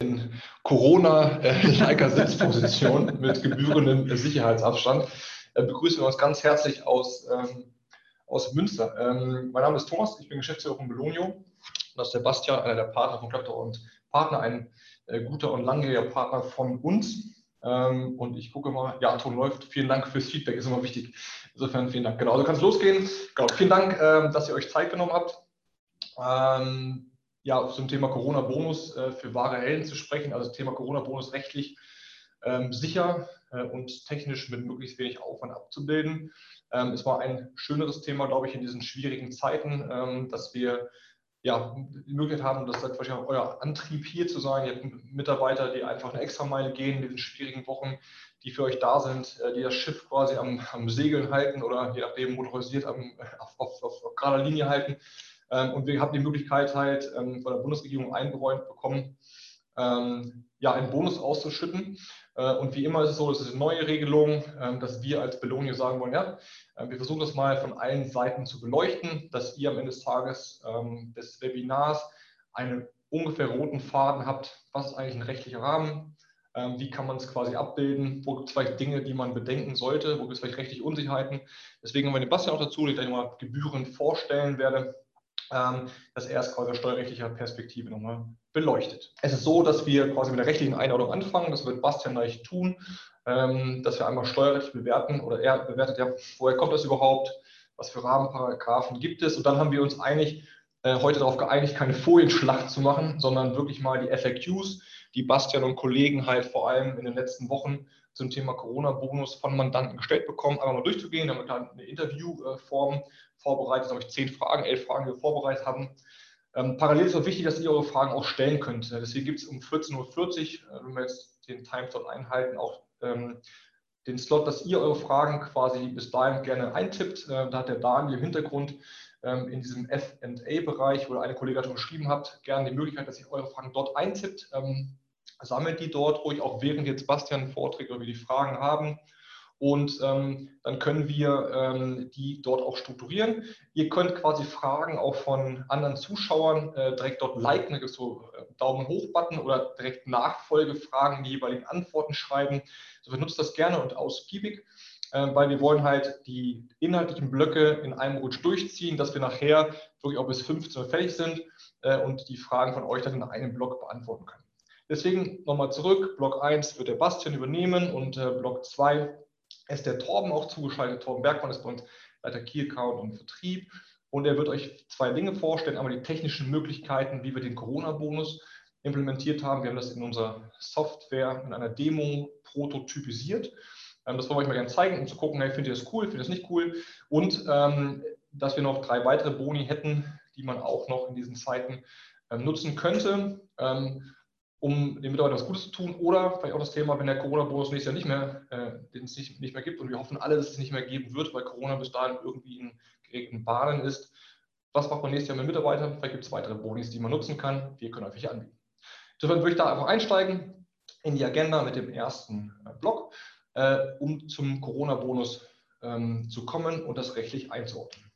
in Corona-liker Sitzposition mit gebührendem Sicherheitsabstand äh, begrüßen wir uns ganz herzlich aus, ähm, aus Münster. Ähm, mein Name ist Thomas, ich bin Geschäftsführer von Belonio. Das ist der Bastian, einer der Partner von Klapter und Partner, ein äh, guter und langjähriger Partner von uns. Ähm, und ich gucke mal, ja, Ton läuft. Vielen Dank fürs Feedback, ist immer wichtig. Insofern vielen Dank. Genau, also kann es losgehen. Genau, vielen Dank, äh, dass ihr euch Zeit genommen habt. Ähm, ja, zum Thema Corona-Bonus äh, für wahre Helden zu sprechen, also Thema Corona-Bonus rechtlich ähm, sicher äh, und technisch mit möglichst wenig Aufwand abzubilden. Ähm, es war ein schöneres Thema, glaube ich, in diesen schwierigen Zeiten, ähm, dass wir ja, die Möglichkeit haben, das ist wahrscheinlich auch euer Antrieb hier zu sein. Ihr habt Mitarbeiter, die einfach eine Extrameile gehen in diesen schwierigen Wochen, die für euch da sind, äh, die das Schiff quasi am, am Segeln halten oder je nachdem motorisiert am, auf, auf, auf, auf gerader Linie halten. Ähm, und wir haben die Möglichkeit halt ähm, von der Bundesregierung eingeräumt bekommen, ähm, ja, einen Bonus auszuschütten. Äh, und wie immer ist es so, das ist eine neue Regelung, dass wir als Belohnung sagen wollen, ja, wir versuchen das mal von allen Seiten zu beleuchten, dass ihr am Ende des Tages des Webinars einen ungefähr roten Faden habt, was ist eigentlich ein rechtlicher Rahmen, wie kann man es quasi abbilden, wo gibt es vielleicht Dinge, die man bedenken sollte, wo gibt es vielleicht rechtliche Unsicherheiten. Deswegen haben wir den Bastian auch dazu, den ich gleich mal Gebühren vorstellen werde ähm, dass er es quasi aus steuerrechtlicher Perspektive nochmal beleuchtet. Es ist so, dass wir quasi mit der rechtlichen Einordnung anfangen. Das wird Bastian gleich tun, ähm, dass wir einmal steuerrechtlich bewerten oder er bewertet ja, woher kommt das überhaupt, was für Rahmenparagraphen gibt es. Und dann haben wir uns eigentlich äh, heute darauf geeinigt, keine Folienschlacht zu machen, sondern wirklich mal die FAQs, die Bastian und Kollegen halt vor allem in den letzten Wochen zum Thema Corona-Bonus von Mandanten gestellt bekommen, einmal mal durchzugehen. Da haben wir eine Interviewform vorbereitet, habe ich zehn Fragen, elf Fragen, die wir vorbereitet haben. Ähm, parallel ist auch wichtig, dass ihr eure Fragen auch stellen könnt. Deswegen gibt es um 14.40 Uhr, äh, wenn wir jetzt den Timeslot einhalten, auch ähm, den Slot, dass ihr eure Fragen quasi bis dahin gerne eintippt. Äh, da hat der Daniel im Hintergrund ähm, in diesem FA-Bereich, wo eine Kollegin schon geschrieben habt, gerne die Möglichkeit, dass ihr eure Fragen dort eintippt. Sammelt die dort ruhig, auch während jetzt Bastian vorträgt oder wir die Fragen haben und ähm, dann können wir ähm, die dort auch strukturieren. Ihr könnt quasi Fragen auch von anderen Zuschauern äh, direkt dort liken, da so äh, Daumen hoch-Button oder direkt Nachfolgefragen, die jeweiligen Antworten schreiben. So benutzt das gerne und ausgiebig, äh, weil wir wollen halt die inhaltlichen Blöcke in einem Rutsch durchziehen, dass wir nachher wirklich auch bis 15 Uhr fertig sind äh, und die Fragen von euch dann in einem Block beantworten können. Deswegen nochmal zurück, Block 1 wird der Bastian übernehmen und äh, Block 2 ist der Torben auch zugeschaltet. Torben Bergmann ist bei uns Leiter Key Account und Vertrieb. Und er wird euch zwei Dinge vorstellen. Einmal die technischen Möglichkeiten, wie wir den Corona-Bonus implementiert haben. Wir haben das in unserer Software in einer Demo prototypisiert. Ähm, das wollen wir euch mal gerne zeigen, um zu gucken, hey, findet ihr das cool, findet ihr das nicht cool? Und ähm, dass wir noch drei weitere Boni hätten, die man auch noch in diesen Zeiten ähm, nutzen könnte. Ähm, um den Mitarbeitern was Gutes zu tun oder vielleicht auch das Thema, wenn der Corona-Bonus nächstes Jahr nicht mehr, äh, nicht, nicht mehr gibt und wir hoffen alle, dass es nicht mehr geben wird, weil Corona bis dahin irgendwie in geregelten Bahnen ist. Was macht man nächstes Jahr mit Mitarbeitern? Vielleicht gibt es weitere Bonis, die man nutzen kann. Wir können euch anbieten. Insofern würde ich da einfach einsteigen in die Agenda mit dem ersten äh, Block, äh, um zum Corona-Bonus ähm, zu kommen und das rechtlich einzuordnen.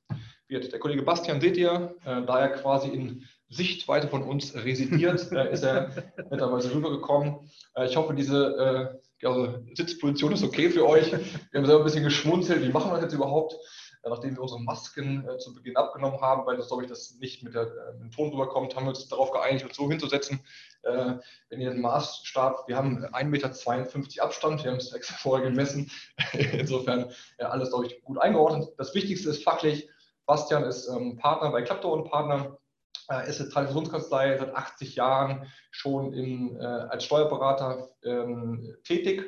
Der Kollege Bastian seht ihr, äh, da er quasi in Sichtweite von uns residiert, äh, ist er netterweise rübergekommen. Äh, ich hoffe, diese äh, also Sitzposition ist okay für euch. Wir haben selber ein bisschen geschmunzelt. Wie machen wir das jetzt überhaupt? Äh, nachdem wir unsere Masken äh, zu Beginn abgenommen haben, weil das, glaube ich, das nicht mit, der, äh, mit, dem Ton rüberkommt, haben wir uns darauf geeinigt, uns so hinzusetzen. wenn ihr den Maßstab, wir haben 1,52 Meter Abstand, wir haben es extra vorher gemessen. Insofern alles, glaube ich, gut eingeordnet. Das Wichtigste ist fachlich, Bastian ist ähm, Partner bei Klaptor und Partner äh, ist eine Traditionskanzlei seit 80 Jahren schon in, äh, als Steuerberater ähm, tätig.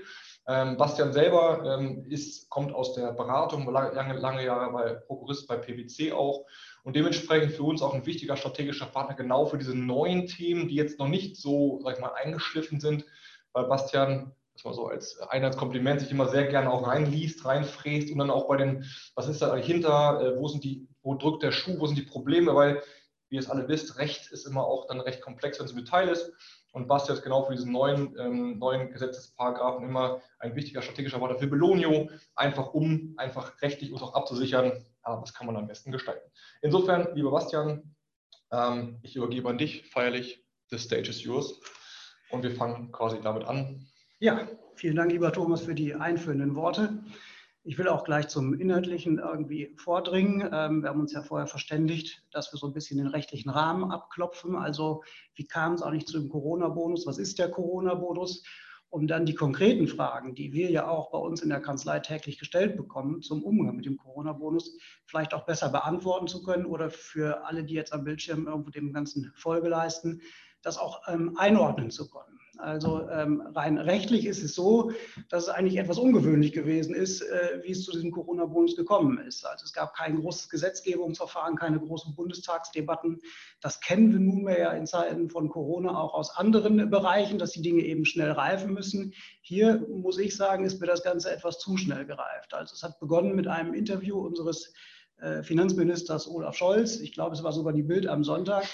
Ähm, Bastian selber ähm, ist, kommt aus der Beratung, lange, lange Jahre bei Prokurist bei PwC auch. Und dementsprechend für uns auch ein wichtiger strategischer Partner genau für diese neuen Themen, die jetzt noch nicht so, sag ich mal, eingeschliffen sind, weil Bastian das war so als Einheitskompliment, sich immer sehr gerne auch reinliest, reinfräst und dann auch bei den, was ist da dahinter, äh, wo sind die, wo drückt der Schuh, wo sind die Probleme, weil wie ihr es alle wisst, Recht ist immer auch dann recht komplex, wenn es im Detail ist. Und Bastian ist genau für diesen neuen, ähm, neuen Gesetzesparagraphen immer ein wichtiger strategischer Wort für Belonio, einfach um einfach rechtlich uns auch abzusichern, ja, was kann man am besten gestalten. Insofern, lieber Bastian, ähm, ich übergebe an dich feierlich, the stage is yours. und wir fangen quasi damit an. Ja, vielen Dank, lieber Thomas, für die einführenden Worte. Ich will auch gleich zum Inhaltlichen irgendwie vordringen. Ähm, wir haben uns ja vorher verständigt, dass wir so ein bisschen den rechtlichen Rahmen abklopfen. Also wie kam es eigentlich zu dem Corona-Bonus? Was ist der Corona-Bonus? Um dann die konkreten Fragen, die wir ja auch bei uns in der Kanzlei täglich gestellt bekommen zum Umgang mit dem Corona-Bonus, vielleicht auch besser beantworten zu können oder für alle, die jetzt am Bildschirm irgendwo dem Ganzen Folge leisten, das auch ähm, einordnen zu können. Also ähm, rein rechtlich ist es so, dass es eigentlich etwas ungewöhnlich gewesen ist, äh, wie es zu diesem Corona-Bonus gekommen ist. Also es gab kein großes Gesetzgebungsverfahren, keine großen Bundestagsdebatten. Das kennen wir nunmehr ja in Zeiten von Corona auch aus anderen Bereichen, dass die Dinge eben schnell reifen müssen. Hier muss ich sagen, ist mir das Ganze etwas zu schnell gereift. Also es hat begonnen mit einem Interview unseres äh, Finanzministers Olaf Scholz. Ich glaube, es war sogar die Bild am Sonntag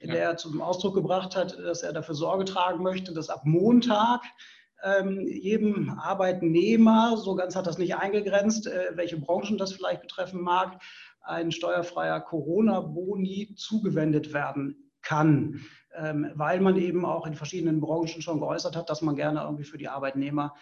in der er zum Ausdruck gebracht hat, dass er dafür Sorge tragen möchte, dass ab Montag ähm, jedem Arbeitnehmer, so ganz hat das nicht eingegrenzt, äh, welche Branchen das vielleicht betreffen mag, ein steuerfreier Corona-Boni zugewendet werden kann, ähm, weil man eben auch in verschiedenen Branchen schon geäußert hat, dass man gerne irgendwie für die Arbeitnehmer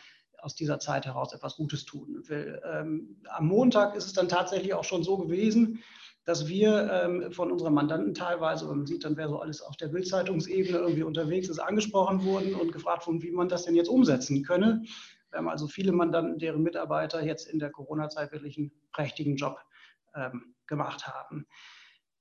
aus dieser Zeit heraus etwas Gutes tun will. Ähm, am Montag ist es dann tatsächlich auch schon so gewesen, dass wir ähm, von unseren Mandanten teilweise, man sieht dann, wer so alles auf der Bildzeitungsebene irgendwie unterwegs ist, angesprochen wurden und gefragt wurden, wie man das denn jetzt umsetzen könne. Wir haben also viele Mandanten, deren Mitarbeiter jetzt in der Corona-Zeit wirklich einen prächtigen Job ähm, gemacht haben.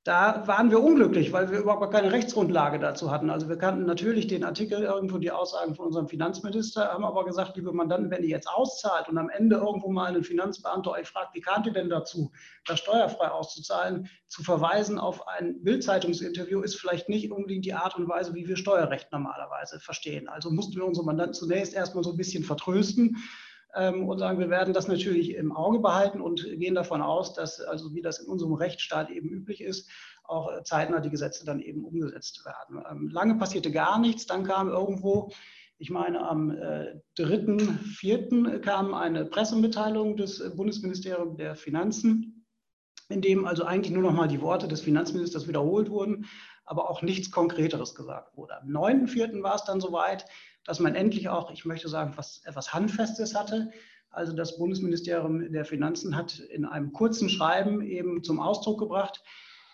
Da waren wir unglücklich, weil wir überhaupt keine Rechtsgrundlage dazu hatten. Also wir kannten natürlich den Artikel irgendwo, die Aussagen von unserem Finanzminister, haben aber gesagt, liebe Mandanten, wenn ihr jetzt auszahlt und am Ende irgendwo mal ein Finanzbeamter euch fragt, wie kamt ihr denn dazu, das steuerfrei auszuzahlen, zu verweisen auf ein Bildzeitungsinterview ist vielleicht nicht unbedingt die Art und Weise, wie wir Steuerrecht normalerweise verstehen. Also mussten wir unsere Mandanten zunächst erstmal so ein bisschen vertrösten und sagen, wir werden das natürlich im Auge behalten und gehen davon aus, dass, also wie das in unserem Rechtsstaat eben üblich ist, auch äh, zeitnah die Gesetze dann eben umgesetzt werden. Ähm, lange passierte gar nichts, dann kam irgendwo, ich meine, am äh, 3.4. kam eine Pressemitteilung des Bundesministeriums der Finanzen, in dem also eigentlich nur noch mal die Worte des Finanzministers wiederholt wurden, aber auch nichts Konkreteres gesagt wurde. Am 9.4. war es dann soweit, dass man endlich auch, ich möchte sagen, was, etwas Handfestes hatte. Also das Bundesministerium der Finanzen hat in einem kurzen Schreiben eben zum Ausdruck gebracht,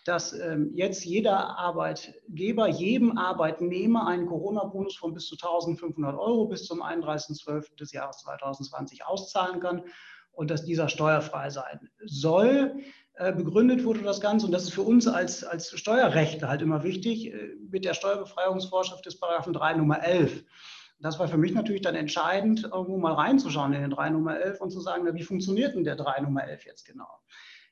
dass ähm, jetzt jeder Arbeitgeber jedem Arbeitnehmer einen Corona-Bonus von bis zu 1.500 Euro bis zum 31.12. des Jahres 2020 auszahlen kann und dass dieser steuerfrei sein soll. Äh, begründet wurde das Ganze, und das ist für uns als, als Steuerrechtler halt immer wichtig, äh, mit der Steuerbefreiungsvorschrift des Paragraphen 3 Nummer 11 das war für mich natürlich dann entscheidend, irgendwo mal reinzuschauen in den 3 Nummer 11 und zu sagen, na, wie funktioniert denn der 3 Nummer 11 jetzt genau?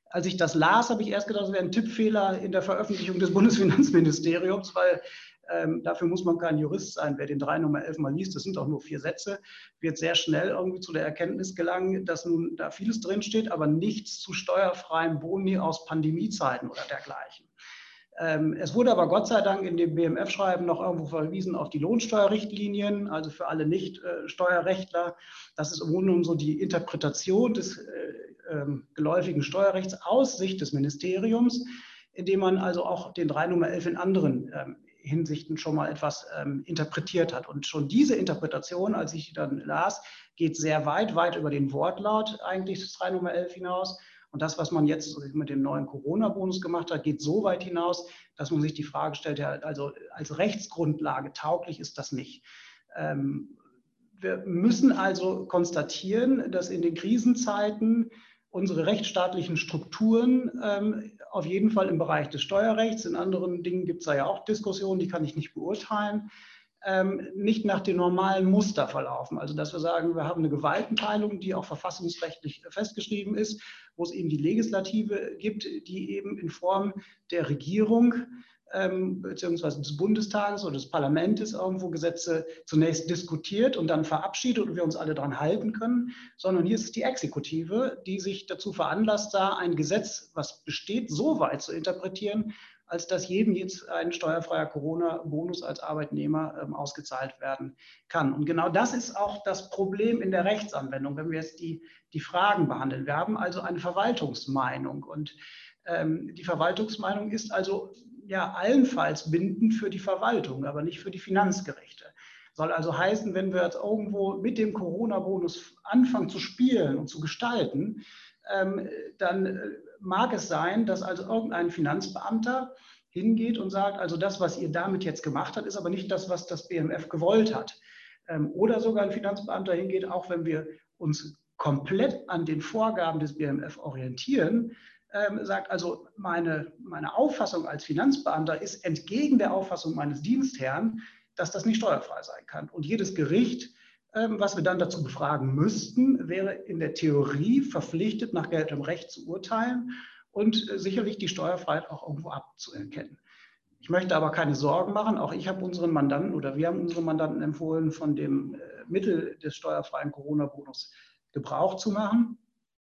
Als ich das las, habe ich erst gedacht, das wäre ein Tippfehler in der Veröffentlichung des Bundesfinanzministeriums, weil ähm, dafür muss man kein Jurist sein. Wer den 3 Nummer 11 mal liest, das sind auch nur vier Sätze, wird sehr schnell irgendwie zu der Erkenntnis gelangen, dass nun da vieles drinsteht, aber nichts zu steuerfreien Boni aus Pandemiezeiten oder dergleichen. Ähm, es wurde aber Gott sei Dank in dem BMF-Schreiben noch irgendwo verwiesen auf die Lohnsteuerrichtlinien, also für alle Nicht-Steuerrechtler. Das ist im Grunde genommen so die Interpretation des äh, ähm, geläufigen Steuerrechts aus Sicht des Ministeriums, indem man also auch den 3 Nummer 11 in anderen ähm, Hinsichten schon mal etwas interpretiert hat. Und schon diese Interpretation, als ich die dann las, geht sehr weit, weit über den Wortlaut eigentlich des 3 Nummer 11 hinaus und das, was man jetzt mit dem neuen Corona-Bonus gemacht hat, geht so weit hinaus, dass man sich die Frage stellt, ja, also als Rechtsgrundlage tauglich ist das nicht. Ähm, wir müssen also konstatieren, dass in den Krisenzeiten unsere rechtsstaatlichen Strukturen ähm, auf jeden Fall im Bereich des Steuerrechts, in anderen Dingen gibt es da ja auch Diskussionen, die kann ich nicht beurteilen, ähm, nicht nach dem normalen Muster verlaufen. Also dass wir sagen, wir haben eine Gewaltenteilung, die auch verfassungsrechtlich festgeschrieben ist, wo es eben die Legislative gibt, die eben in Form der Regierung ähm, beziehungsweise des Bundestages oder des Parlaments irgendwo Gesetze zunächst diskutiert und dann verabschiedet und wir uns alle daran halten können, sondern hier ist es die Exekutive, die sich dazu veranlasst sah, ein Gesetz, was besteht, so weit zu interpretieren, als dass jedem jetzt ein steuerfreier Corona-Bonus als Arbeitnehmer ähm, ausgezahlt werden kann. Und genau das ist auch das Problem in der Rechtsanwendung, wenn wir jetzt die, die Fragen behandeln. Wir haben also eine Verwaltungsmeinung und ähm, die Verwaltungsmeinung ist also ja allenfalls bindend für die Verwaltung, aber nicht für die Finanzgerichte. Soll also heißen, wenn wir jetzt irgendwo mit dem Corona-Bonus anfangen zu spielen und zu gestalten, ähm, dann äh, mag es sein, dass also irgendein Finanzbeamter hingeht und sagt, also das, was ihr damit jetzt gemacht habt, ist aber nicht das, was das BMF gewollt hat. Ähm, oder sogar ein Finanzbeamter hingeht, auch wenn wir uns komplett an den Vorgaben des BMF orientieren, ähm, sagt also, meine, meine Auffassung als Finanzbeamter ist entgegen der Auffassung meines Dienstherrn, dass das nicht steuerfrei sein kann. Und jedes Gericht, was wir dann dazu befragen müssten, wäre in der Theorie verpflichtet, nach geltendem Recht zu urteilen und äh, sicherlich die Steuerfreiheit auch irgendwo abzuerkennen. Ich möchte aber keine Sorgen machen. Auch ich habe unseren Mandanten oder wir haben unseren Mandanten empfohlen, von dem äh, Mittel des steuerfreien Corona-Bonus Gebrauch zu machen,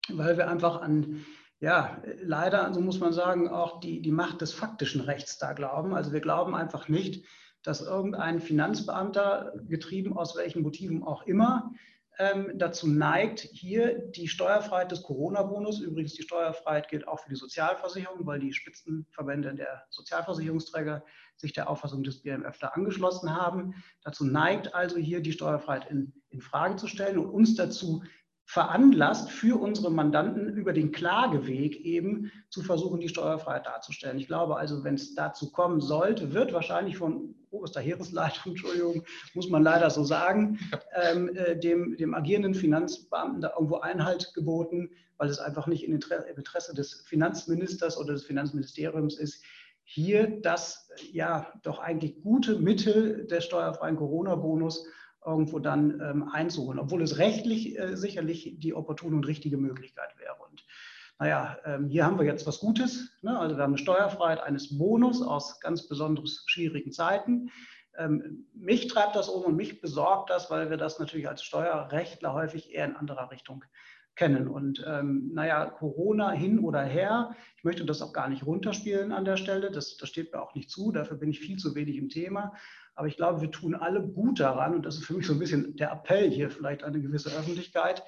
weil wir einfach an, ja, leider, so muss man sagen, auch die, die Macht des faktischen Rechts da glauben. Also wir glauben einfach nicht, dass irgendein Finanzbeamter, getrieben aus welchen Motiven auch immer, ähm, dazu neigt, hier die Steuerfreiheit des Corona-Bonus, übrigens die Steuerfreiheit gilt auch für die Sozialversicherung, weil die Spitzenverbände der Sozialversicherungsträger sich der Auffassung des BMF da angeschlossen haben, dazu neigt also hier die Steuerfreiheit in, in Frage zu stellen und uns dazu veranlasst, für unsere Mandanten über den Klageweg eben zu versuchen, die Steuerfreiheit darzustellen. Ich glaube also, wenn es dazu kommen sollte, wird wahrscheinlich von oberster Heeresleitung, Entschuldigung, muss man leider so sagen, ähm, äh, dem, dem agierenden Finanzbeamten da irgendwo Einhalt geboten, weil es einfach nicht im Interesse des Finanzministers oder des Finanzministeriums ist, hier das ja doch eigentlich gute Mittel des steuerfreien Corona-Bonus irgendwo dann ähm, einzuholen, obwohl es rechtlich äh, sicherlich die opportune und richtige Möglichkeit wäre. Und naja, ähm, hier haben wir jetzt was Gutes. Ne? Also wir haben eine Steuerfreiheit eines Bonus aus ganz besonders schwierigen Zeiten. Ähm, mich treibt das um und mich besorgt das, weil wir das natürlich als Steuerrechtler häufig eher in anderer Richtung kennen. Und ähm, naja, Corona hin oder her, ich möchte das auch gar nicht runterspielen an der Stelle, das, das steht mir auch nicht zu, dafür bin ich viel zu wenig im Thema. Aber ich glaube, wir tun alle gut daran, und das ist für mich so ein bisschen der Appell hier vielleicht an eine gewisse Öffentlichkeit,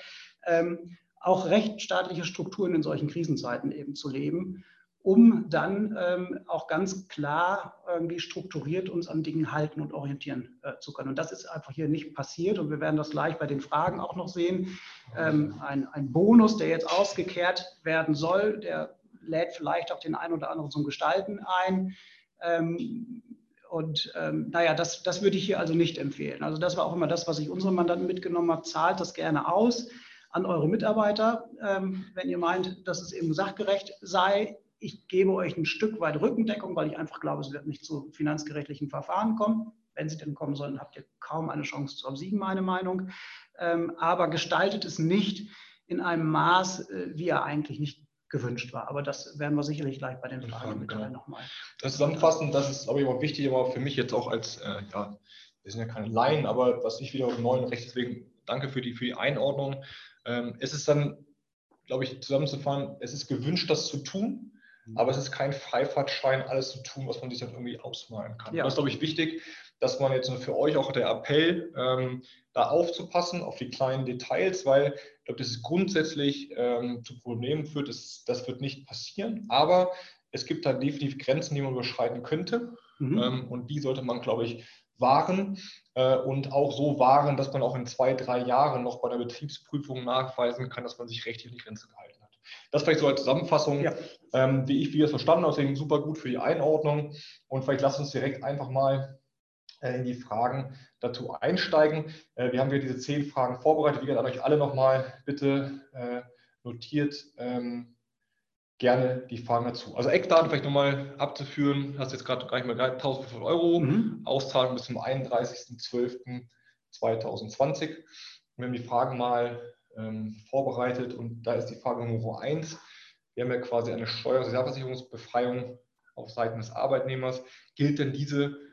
ähm, auch rechtsstaatliche Strukturen in solchen Krisenzeiten eben zu leben, um dann ähm, auch ganz klar irgendwie strukturiert uns an Dingen halten und orientieren äh, zu können. Und das ist einfach hier nicht passiert und wir werden das gleich bei den Fragen auch noch sehen. Ähm, ein, ein Bonus, der jetzt ausgekehrt werden soll, der lädt vielleicht auch den einen oder anderen zum Gestalten ein. Ähm, und ähm, naja, das, das würde ich hier also nicht empfehlen. Also das war auch immer das, was ich unseren Mandanten mitgenommen habe. Zahlt das gerne aus an eure Mitarbeiter, ähm, wenn ihr meint, dass es eben sachgerecht sei. Ich gebe euch ein Stück weit Rückendeckung, weil ich einfach glaube, es wird nicht zu finanzgerechtlichen Verfahren kommen. Wenn sie denn kommen sollen, habt ihr kaum eine Chance zu obsiegen, meine Meinung. Ähm, aber gestaltet es nicht in einem Maß, äh, wie er eigentlich nicht gewünscht war. Aber das werden wir sicherlich gleich bei den Fragen mit genau. nochmal. Das zusammenfassen, das ist aber immer wichtig, aber für mich jetzt auch als, äh, ja, wir sind ja keine Laien, aber was ich wieder im neuen Recht, deswegen danke für die, für die Einordnung. Ähm, es ist dann, glaube ich, zusammenzufahren, es ist gewünscht, das zu tun, mhm. aber es ist kein Freifahrtschein, alles zu tun, was man sich dann irgendwie ausmalen kann. Ja. Das ist, glaube ich, wichtig, dass man jetzt für euch auch der Appell, ähm, da aufzupassen auf die kleinen Details, weil ich glaube, das ist grundsätzlich ähm, zu Problemen führt. Das, das wird nicht passieren, aber es gibt da definitiv Grenzen, die man überschreiten könnte. Mhm. Ähm, und die sollte man, glaube ich, wahren äh, und auch so wahren, dass man auch in zwei, drei Jahren noch bei der Betriebsprüfung nachweisen kann, dass man sich rechtlich an die Grenze gehalten hat. Das vielleicht so als Zusammenfassung, ja. ähm, wie ich wie es verstanden habe, deswegen super gut für die Einordnung. Und vielleicht lasst uns direkt einfach mal in die Fragen dazu einsteigen. Äh, wir haben hier diese zehn Fragen vorbereitet. Wie gesagt, euch alle nochmal bitte äh, notiert ähm, gerne die Fragen dazu. Also Eckdaten vielleicht nochmal abzuführen, hast jetzt gerade gar nicht mehr 1500 Euro, mhm. Auszahlung bis zum 31.12.2020. Wir haben die Fragen mal ähm, vorbereitet und da ist die Frage Nummer 1. Wir haben ja quasi eine Steuer- und Sozialversicherungsbefreiung auf Seiten des Arbeitnehmers. Gilt denn diese äh,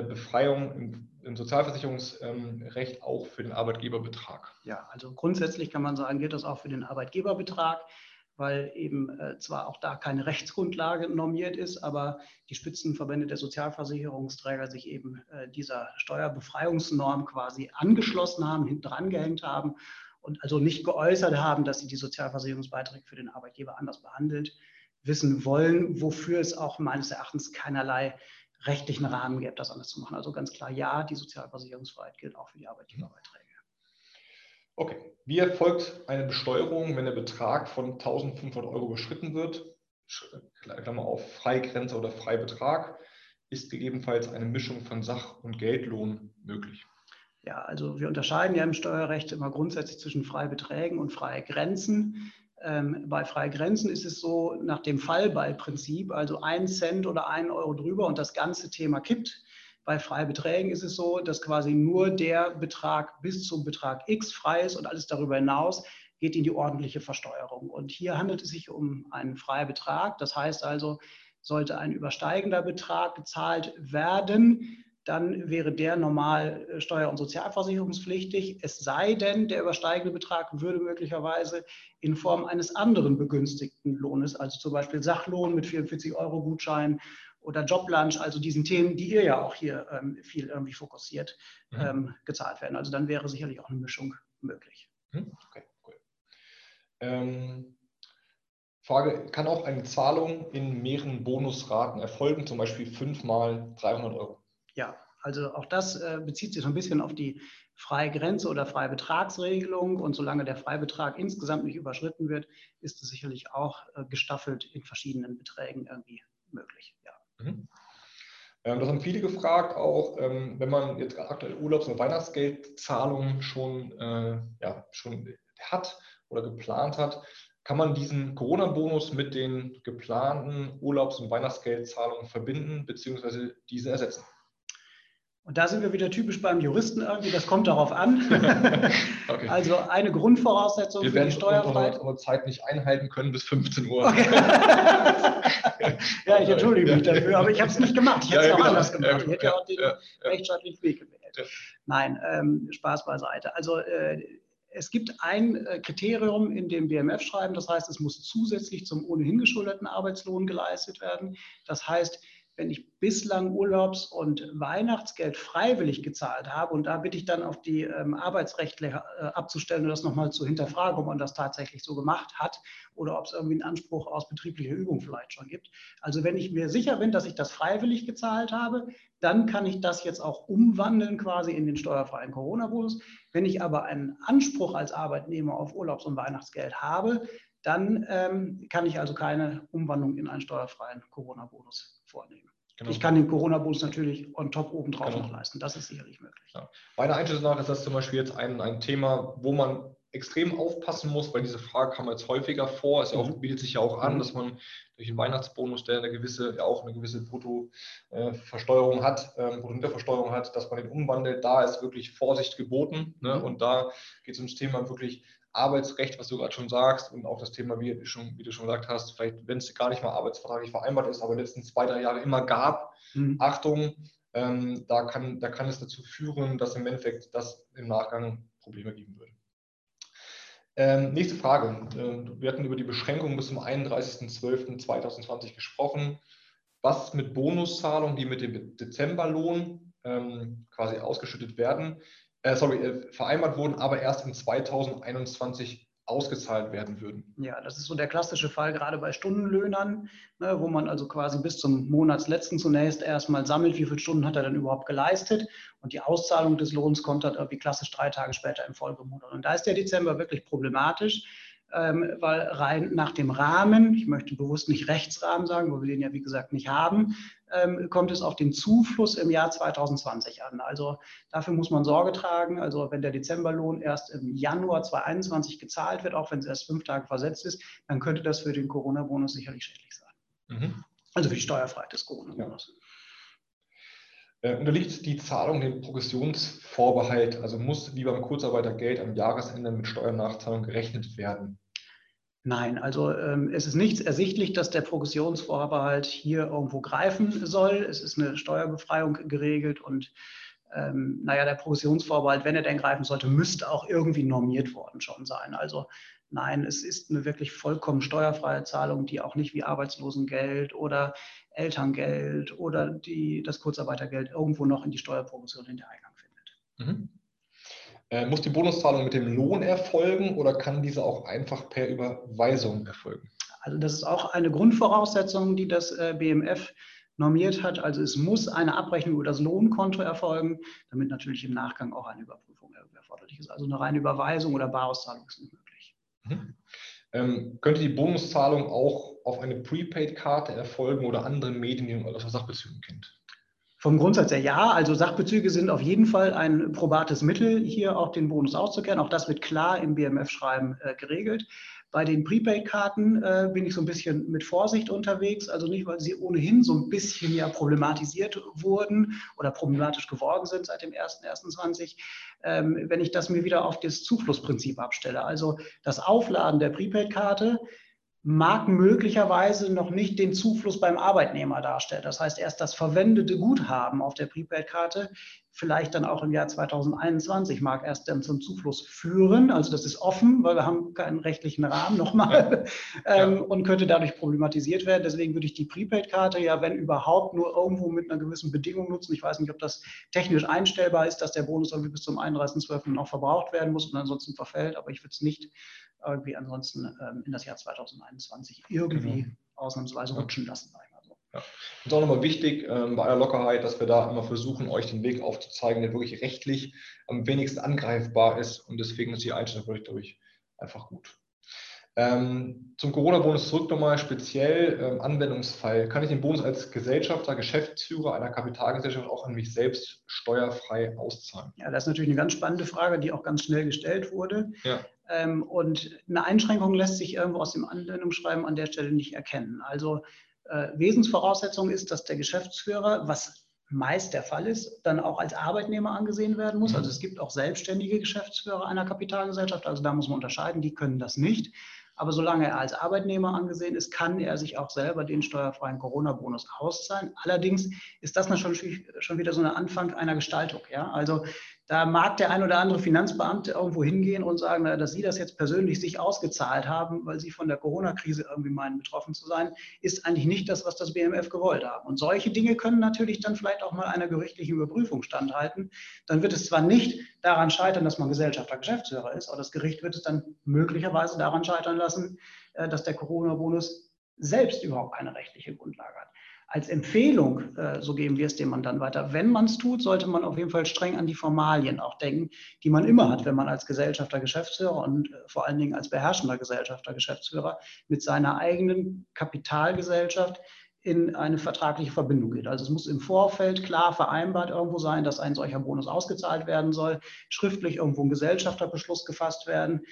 Befreiung im, im Sozialversicherungsrecht auch für den Arbeitgeberbetrag? Ja, also grundsätzlich kann man sagen, gilt das auch für den Arbeitgeberbetrag, weil eben äh, zwar auch da keine Rechtsgrundlage normiert ist, aber die Spitzenverbände der Sozialversicherungsträger sich eben äh, dieser Steuerbefreiungsnorm quasi angeschlossen haben, hinten dran gehängt haben und also nicht geäußert haben, dass sie die Sozialversicherungsbeiträge für den Arbeitgeber anders behandelt wissen wollen, wofür es auch meines Erachtens keinerlei rechtlichen Rahmen gäbe, das anders zu machen. Also ganz klar, ja, die Sozialversicherungsfreiheit gilt auch für die Arbeitgeberbeiträge. Okay. Wie erfolgt eine Besteuerung, wenn der Betrag von 1500 Euro überschritten wird? Klammer auf Freigrenze oder Freibetrag. Ist gegebenenfalls eine Mischung von Sach- und Geldlohn möglich? Ja, also wir unterscheiden ja im Steuerrecht immer grundsätzlich zwischen Freibeträgen und Freigrenzen. Ähm, bei Freigrenzen ist es so nach dem Fallballprinzip, also ein Cent oder ein Euro drüber und das ganze Thema kippt. Bei Freibeträgen ist es so, dass quasi nur der Betrag bis zum Betrag X frei ist und alles darüber hinaus geht in die ordentliche Versteuerung. Und hier handelt es sich um einen Freibetrag. Das heißt also, sollte ein übersteigender Betrag gezahlt werden, dann wäre der normal äh, steuer- und sozialversicherungspflichtig, es sei denn, der übersteigende Betrag würde möglicherweise in Form eines anderen begünstigten Lohnes, also zum Beispiel Sachlohn mit 44 Euro Gutschein oder Joblunch, also diesen Themen, die ihr ja auch hier ähm, viel irgendwie fokussiert, mhm. ähm, gezahlt werden. Also dann wäre sicherlich auch eine Mischung möglich. Mhm. Okay, cool. Ähm, Frage, kann auch eine Zahlung in mehreren Bonusraten erfolgen, zum Beispiel fünfmal 300 Euro? Ja, also auch das äh, bezieht sich so ein bisschen auf die Freigrenze oder Freibetragsregelung. Und solange der Freibetrag insgesamt nicht überschritten wird, ist es sicherlich auch äh, gestaffelt in verschiedenen Beträgen irgendwie möglich. Ja. Mhm. Ähm, das haben viele gefragt, auch ähm, wenn man jetzt aktuell Urlaubs- und Weihnachtsgeldzahlungen schon, äh, ja, schon hat oder geplant hat, kann man diesen Corona-Bonus mit den geplanten Urlaubs- und Weihnachtsgeldzahlungen verbinden bzw. diese ersetzen? Und da sind wir wieder typisch beim Juristen irgendwie, das kommt darauf an. okay. Also eine Grundvoraussetzung wir für die Steuerfreiheit. Wir werden Zeit nicht einhalten können bis 15 Uhr. Okay. ja, ich entschuldige mich dafür, aber ich habe es nicht gemacht. Ich hätte es ja, auch genau. anders gemacht. Ich hätte ja, auch den ja, rechtsstaatlichen Weg gewählt. Nein, ähm, Spaß beiseite. Also äh, es gibt ein äh, Kriterium in dem BMF-Schreiben, das heißt, es muss zusätzlich zum ohnehin geschuldeten Arbeitslohn geleistet werden. Das heißt, wenn ich bislang Urlaubs- und Weihnachtsgeld freiwillig gezahlt habe, und da bitte ich dann auf die ähm, Arbeitsrechtler äh, abzustellen und das nochmal zu hinterfragen, ob man das tatsächlich so gemacht hat oder ob es irgendwie einen Anspruch aus betrieblicher Übung vielleicht schon gibt. Also wenn ich mir sicher bin, dass ich das freiwillig gezahlt habe, dann kann ich das jetzt auch umwandeln quasi in den steuerfreien Corona-Bonus. Wenn ich aber einen Anspruch als Arbeitnehmer auf Urlaubs- und Weihnachtsgeld habe, dann ähm, kann ich also keine Umwandlung in einen steuerfreien Corona-Bonus vornehmen. Genau. Ich kann den Corona-Bonus natürlich on top obendrauf genau. noch leisten. Das ist sicherlich möglich. Ja. Meiner Einschätzung nach ist das zum Beispiel jetzt ein, ein Thema, wo man extrem aufpassen muss, weil diese Frage kam jetzt häufiger vor. Es mhm. bietet sich ja auch an, mhm. dass man durch den Weihnachtsbonus, der eine gewisse, ja auch eine gewisse Bruttoversteuerung äh, hat, ähm, Bruttohinterversteuerung hat, dass man den umwandelt. Da ist wirklich Vorsicht geboten. Ne? Mhm. Und da geht es ums Thema wirklich Arbeitsrecht, was du gerade schon sagst, und auch das Thema, wie, schon, wie du schon gesagt hast, vielleicht, wenn es gar nicht mal arbeitsvertraglich vereinbart ist, aber letzten zwei, drei Jahre immer gab, mhm. Achtung, ähm, da, kann, da kann es dazu führen, dass im Endeffekt das im Nachgang Probleme geben würde. Ähm, nächste Frage. Ähm, wir hatten über die Beschränkung bis zum 31.12.2020 gesprochen. Was mit Bonuszahlungen, die mit dem Dezemberlohn ähm, quasi ausgeschüttet werden, äh, sorry, äh, vereinbart wurden, aber erst in 2021 ausgezahlt werden würden. Ja, das ist so der klassische Fall, gerade bei Stundenlöhnern, ne, wo man also quasi bis zum Monatsletzten zunächst erstmal sammelt, wie viele Stunden hat er dann überhaupt geleistet. Und die Auszahlung des Lohns kommt dann irgendwie klassisch drei Tage später im Folgemonat. Und da ist der Dezember wirklich problematisch, ähm, weil rein nach dem Rahmen, ich möchte bewusst nicht Rechtsrahmen sagen, weil wir den ja wie gesagt nicht haben, ähm, kommt es auf den Zufluss im Jahr 2020 an. Also dafür muss man Sorge tragen. Also wenn der Dezemberlohn erst im Januar 2021 gezahlt wird, auch wenn es erst fünf Tage versetzt ist, dann könnte das für den Corona-Bonus sicherlich schädlich sein. Mhm. Also für die Steuerfreiheit des Corona-Bonus. Ja. Äh, unterliegt die Zahlung dem Progressionsvorbehalt, also muss wie beim Kurzarbeitergeld am Jahresende mit Steuernachzahlung gerechnet werden? Nein, also ähm, es ist nichts ersichtlich, dass der Progressionsvorbehalt hier irgendwo greifen soll. Es ist eine Steuerbefreiung geregelt und ähm, naja, der Progressionsvorbehalt, wenn er denn greifen sollte, müsste auch irgendwie normiert worden schon sein. Also nein, es ist eine wirklich vollkommen steuerfreie Zahlung, die auch nicht wie Arbeitslosengeld oder Elterngeld oder die, das Kurzarbeitergeld irgendwo noch in die Steuerprogression hinter Eingang findet. Mhm. Äh, muss die Bonuszahlung mit dem Lohn erfolgen oder kann diese auch einfach per Überweisung erfolgen? Also das ist auch eine Grundvoraussetzung, die das äh, BMF normiert hat. Also es muss eine Abrechnung über das Lohnkonto erfolgen, damit natürlich im Nachgang auch eine Überprüfung erforderlich ist. Also eine reine Überweisung oder Barauszahlung ist nicht möglich. Mhm. Ähm, könnte die Bonuszahlung auch auf eine Prepaid-Karte erfolgen oder andere Medien, die man aus Sachbezügen kennt? Vom Grundsatz her ja. Also Sachbezüge sind auf jeden Fall ein probates Mittel, hier auch den Bonus auszukehren. Auch das wird klar im BMF-Schreiben äh, geregelt. Bei den Prepaid-Karten äh, bin ich so ein bisschen mit Vorsicht unterwegs. Also nicht, weil sie ohnehin so ein bisschen ja problematisiert wurden oder problematisch geworden sind seit dem 1.1.20. Ähm, wenn ich das mir wieder auf das Zuflussprinzip abstelle. Also das Aufladen der Prepaid-Karte mag möglicherweise noch nicht den Zufluss beim Arbeitnehmer darstellen. Das heißt, erst das verwendete Guthaben auf der Prepaid-Karte, vielleicht dann auch im Jahr 2021, mag erst dann zum Zufluss führen. Also das ist offen, weil wir haben keinen rechtlichen Rahmen nochmal ja. ähm, und könnte dadurch problematisiert werden. Deswegen würde ich die Prepaid-Karte ja, wenn überhaupt, nur irgendwo mit einer gewissen Bedingung nutzen. Ich weiß nicht, ob das technisch einstellbar ist, dass der Bonus irgendwie bis zum 31.12. noch verbraucht werden muss und ansonsten verfällt, aber ich würde es nicht irgendwie ansonsten ähm, in das Jahr 2021 irgendwie genau. ausnahmsweise rutschen lassen. Also. Ja. Und auch nochmal wichtig ähm, bei aller Lockerheit, dass wir da immer versuchen, euch den Weg aufzuzeigen, der wirklich rechtlich am wenigsten angreifbar ist. Und deswegen ist die Einstellung wirklich, glaube ich, einfach gut. Ähm, zum Corona-Bonus zurück nochmal speziell ähm, Anwendungsfall. Kann ich den Bonus als Gesellschafter, Geschäftsführer einer Kapitalgesellschaft auch an mich selbst steuerfrei auszahlen? Ja, das ist natürlich eine ganz spannende Frage, die auch ganz schnell gestellt wurde. Ja. Ähm, und eine Einschränkung lässt sich irgendwo aus dem Anwendungsschreiben an der Stelle nicht erkennen. Also äh, Wesensvoraussetzung ist, dass der Geschäftsführer, was meist der Fall ist, dann auch als Arbeitnehmer angesehen werden muss. Also es gibt auch selbstständige Geschäftsführer einer Kapitalgesellschaft, also da muss man unterscheiden, die können das nicht. Aber solange er als Arbeitnehmer angesehen ist, kann er sich auch selber den steuerfreien Corona-Bonus auszahlen. Allerdings ist das schon, schon wieder so ein Anfang einer Gestaltung. Ja? Also da mag der ein oder andere Finanzbeamte irgendwo hingehen und sagen, dass Sie das jetzt persönlich sich ausgezahlt haben, weil Sie von der Corona-Krise irgendwie meinen, betroffen zu sein, ist eigentlich nicht das, was das BMF gewollt hat. Und solche Dinge können natürlich dann vielleicht auch mal einer gerichtlichen Überprüfung standhalten. Dann wird es zwar nicht daran scheitern, dass man Gesellschafter, Geschäftsführer ist, aber das Gericht wird es dann möglicherweise daran scheitern lassen, äh, dass der Corona-Bonus selbst überhaupt keine rechtliche Grundlage hat als Empfehlung, äh, so geben wir es dem Mandanten weiter. Wenn man es tut, sollte man auf jeden Fall streng an die Formalien auch denken, die man immer hat, wenn man als Gesellschafter, Geschäftsführer und äh, vor allen Dingen als beherrschender Gesellschafter, Geschäftsführer mit seiner eigenen Kapitalgesellschaft in eine vertragliche Verbindung geht. Also es muss im Vorfeld klar vereinbart irgendwo sein, dass ein solcher Bonus ausgezahlt werden soll, schriftlich irgendwo ein Gesellschafterbeschluss gefasst werden.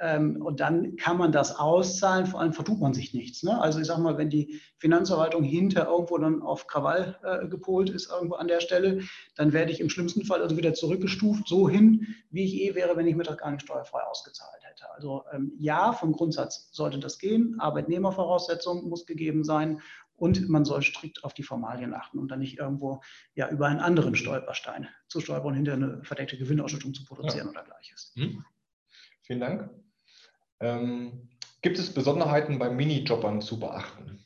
Ähm, und dann kann man das auszahlen, vor allem vertut man sich nichts. Ne? Also ich sage mal, wenn die Finanzverwaltung hinter irgendwo dann auf Krawall äh, gepolt ist, irgendwo an der Stelle, dann werde ich im schlimmsten Fall also wieder zurückgestuft, so hin, wie ich eh wäre, wenn ich mir das gar nicht steuerfrei ausgezahlt hätte. Also ähm, ja, vom Grundsatz sollte das gehen. Arbeitnehmervoraussetzung muss gegeben sein und man soll strikt auf die Formalien achten und dann nicht irgendwo ja, über einen anderen Stolperstein zu stolpern und hinter eine verdeckte Gewinnausschüttung zu produzieren ja. oder gleiches. Hm. Vielen Dank. Ähm, gibt es Besonderheiten bei Minijobbern zu beachten?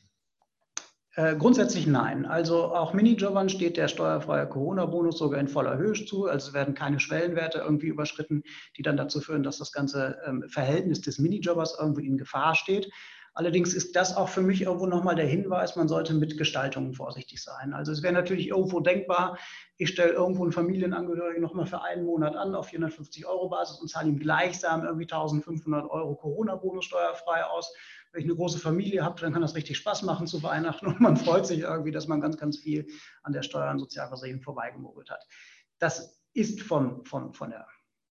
Äh, grundsätzlich nein. Also auch Minijobbern steht der steuerfreie Corona-Bonus sogar in voller Höhe zu. Also es werden keine Schwellenwerte irgendwie überschritten, die dann dazu führen, dass das ganze ähm, Verhältnis des Minijobbers irgendwie in Gefahr steht. Allerdings ist das auch für mich irgendwo nochmal der Hinweis, man sollte mit Gestaltungen vorsichtig sein. Also es wäre natürlich irgendwo denkbar, ich stelle irgendwo einen Familienangehörigen nochmal für einen Monat an auf 450 Euro Basis und zahle ihm gleichsam irgendwie 1500 Euro Corona-Bonus steuerfrei aus. Wenn ich eine große Familie habe, dann kann das richtig Spaß machen zu Weihnachten und man freut sich irgendwie, dass man ganz, ganz viel an der Steuer- und Sozialversicherung vorbeigemogelt hat. Das ist von, von, von, der,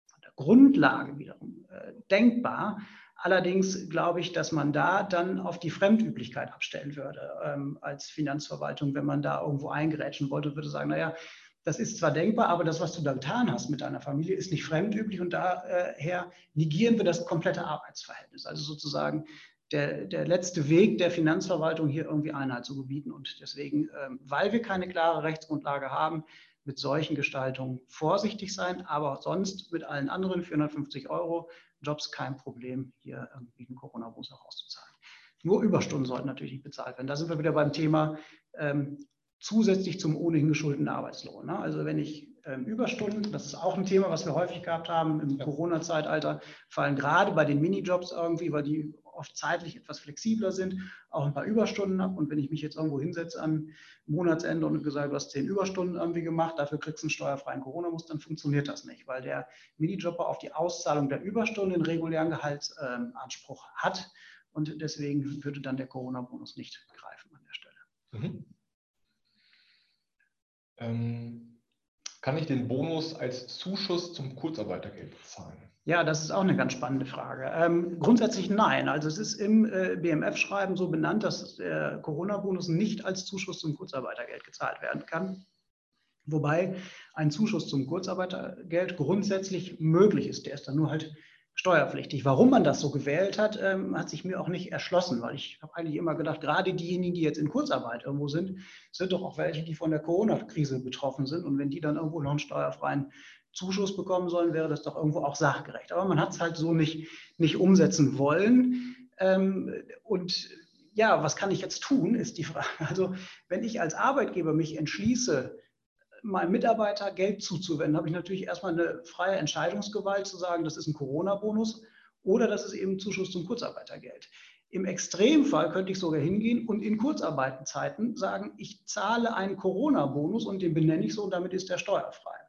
von der Grundlage wiederum äh, denkbar. Allerdings glaube ich, dass man da dann auf die Fremdüblichkeit abstellen würde ähm, als Finanzverwaltung, wenn man da irgendwo eingerätschen wollte würde sagen, naja, das ist zwar denkbar, aber das, was du da getan hast mit deiner Familie, ist nicht fremdüblich und daher negieren wir das komplette Arbeitsverhältnis. Also sozusagen der, der letzte Weg der Finanzverwaltung, hier irgendwie Einheit zu gebieten. Und deswegen, ähm, weil wir keine klare Rechtsgrundlage haben, mit solchen Gestaltungen vorsichtig sein, aber sonst mit allen anderen 450 Euro Jobs kein Problem, hier irgendwie einen Corona-Bonus auch auszuzahlen. Nur Überstunden sollten natürlich nicht bezahlt werden. Da sind wir wieder beim Thema ähm, zusätzlich zum ohnehin geschuldeten Arbeitslohn. Ne? Also wenn ich ähm, Überstunden, das ist auch ein Thema, was wir häufig gehabt haben im ja. Corona-Zeitalter, fallen gerade bei den Minijobs irgendwie, weil die oft zeitlich etwas flexibler sind, auch ein paar Überstunden habe. Und wenn ich mich jetzt irgendwo hinsetze am Monatsende und gesagt, du hast zehn Überstunden irgendwie gemacht, dafür kriegst du einen steuerfreien Corona-Muss, dann funktioniert das nicht, weil der Minijobber auf die Auszahlung der Überstunden den regulären Gehaltsanspruch ähm, hat. Und deswegen würde dann der Corona-Bonus nicht greifen an der Stelle. Mhm. Ähm kann ich den Bonus als Zuschuss zum Kurzarbeitergeld bezahlen? Ja, das ist auch eine ganz spannende Frage. Ähm, grundsätzlich nein. Also es ist im äh, BMF-Schreiben so benannt, dass der Corona-Bonus nicht als Zuschuss zum Kurzarbeitergeld gezahlt werden kann. Wobei ein Zuschuss zum Kurzarbeitergeld grundsätzlich möglich ist. Der ist dann nur halt steuerpflichtig. Warum man das so gewählt hat, ähm, hat sich mir auch nicht erschlossen, weil ich habe eigentlich immer gedacht, gerade diejenigen, die jetzt in Kurzarbeit irgendwo sind, sind doch auch welche, die von der Corona-Krise betroffen sind. Und wenn die dann irgendwo noch einen steuerfreien Zuschuss bekommen sollen, wäre das doch irgendwo auch sachgerecht. Aber man hat es halt so nicht, nicht umsetzen wollen. Ähm, und ja, was kann ich jetzt tun, ist die Frage. Also wenn ich als Arbeitgeber mich entschließe, meinem Mitarbeiter Geld zuzuwenden, habe ich natürlich erstmal eine freie Entscheidungsgewalt zu sagen, das ist ein Corona-Bonus oder das ist eben Zuschuss zum Kurzarbeitergeld. Im Extremfall könnte ich sogar hingehen und in Kurzarbeitenzeiten sagen, ich zahle einen Corona-Bonus und den benenne ich so und damit ist der steuerfrei.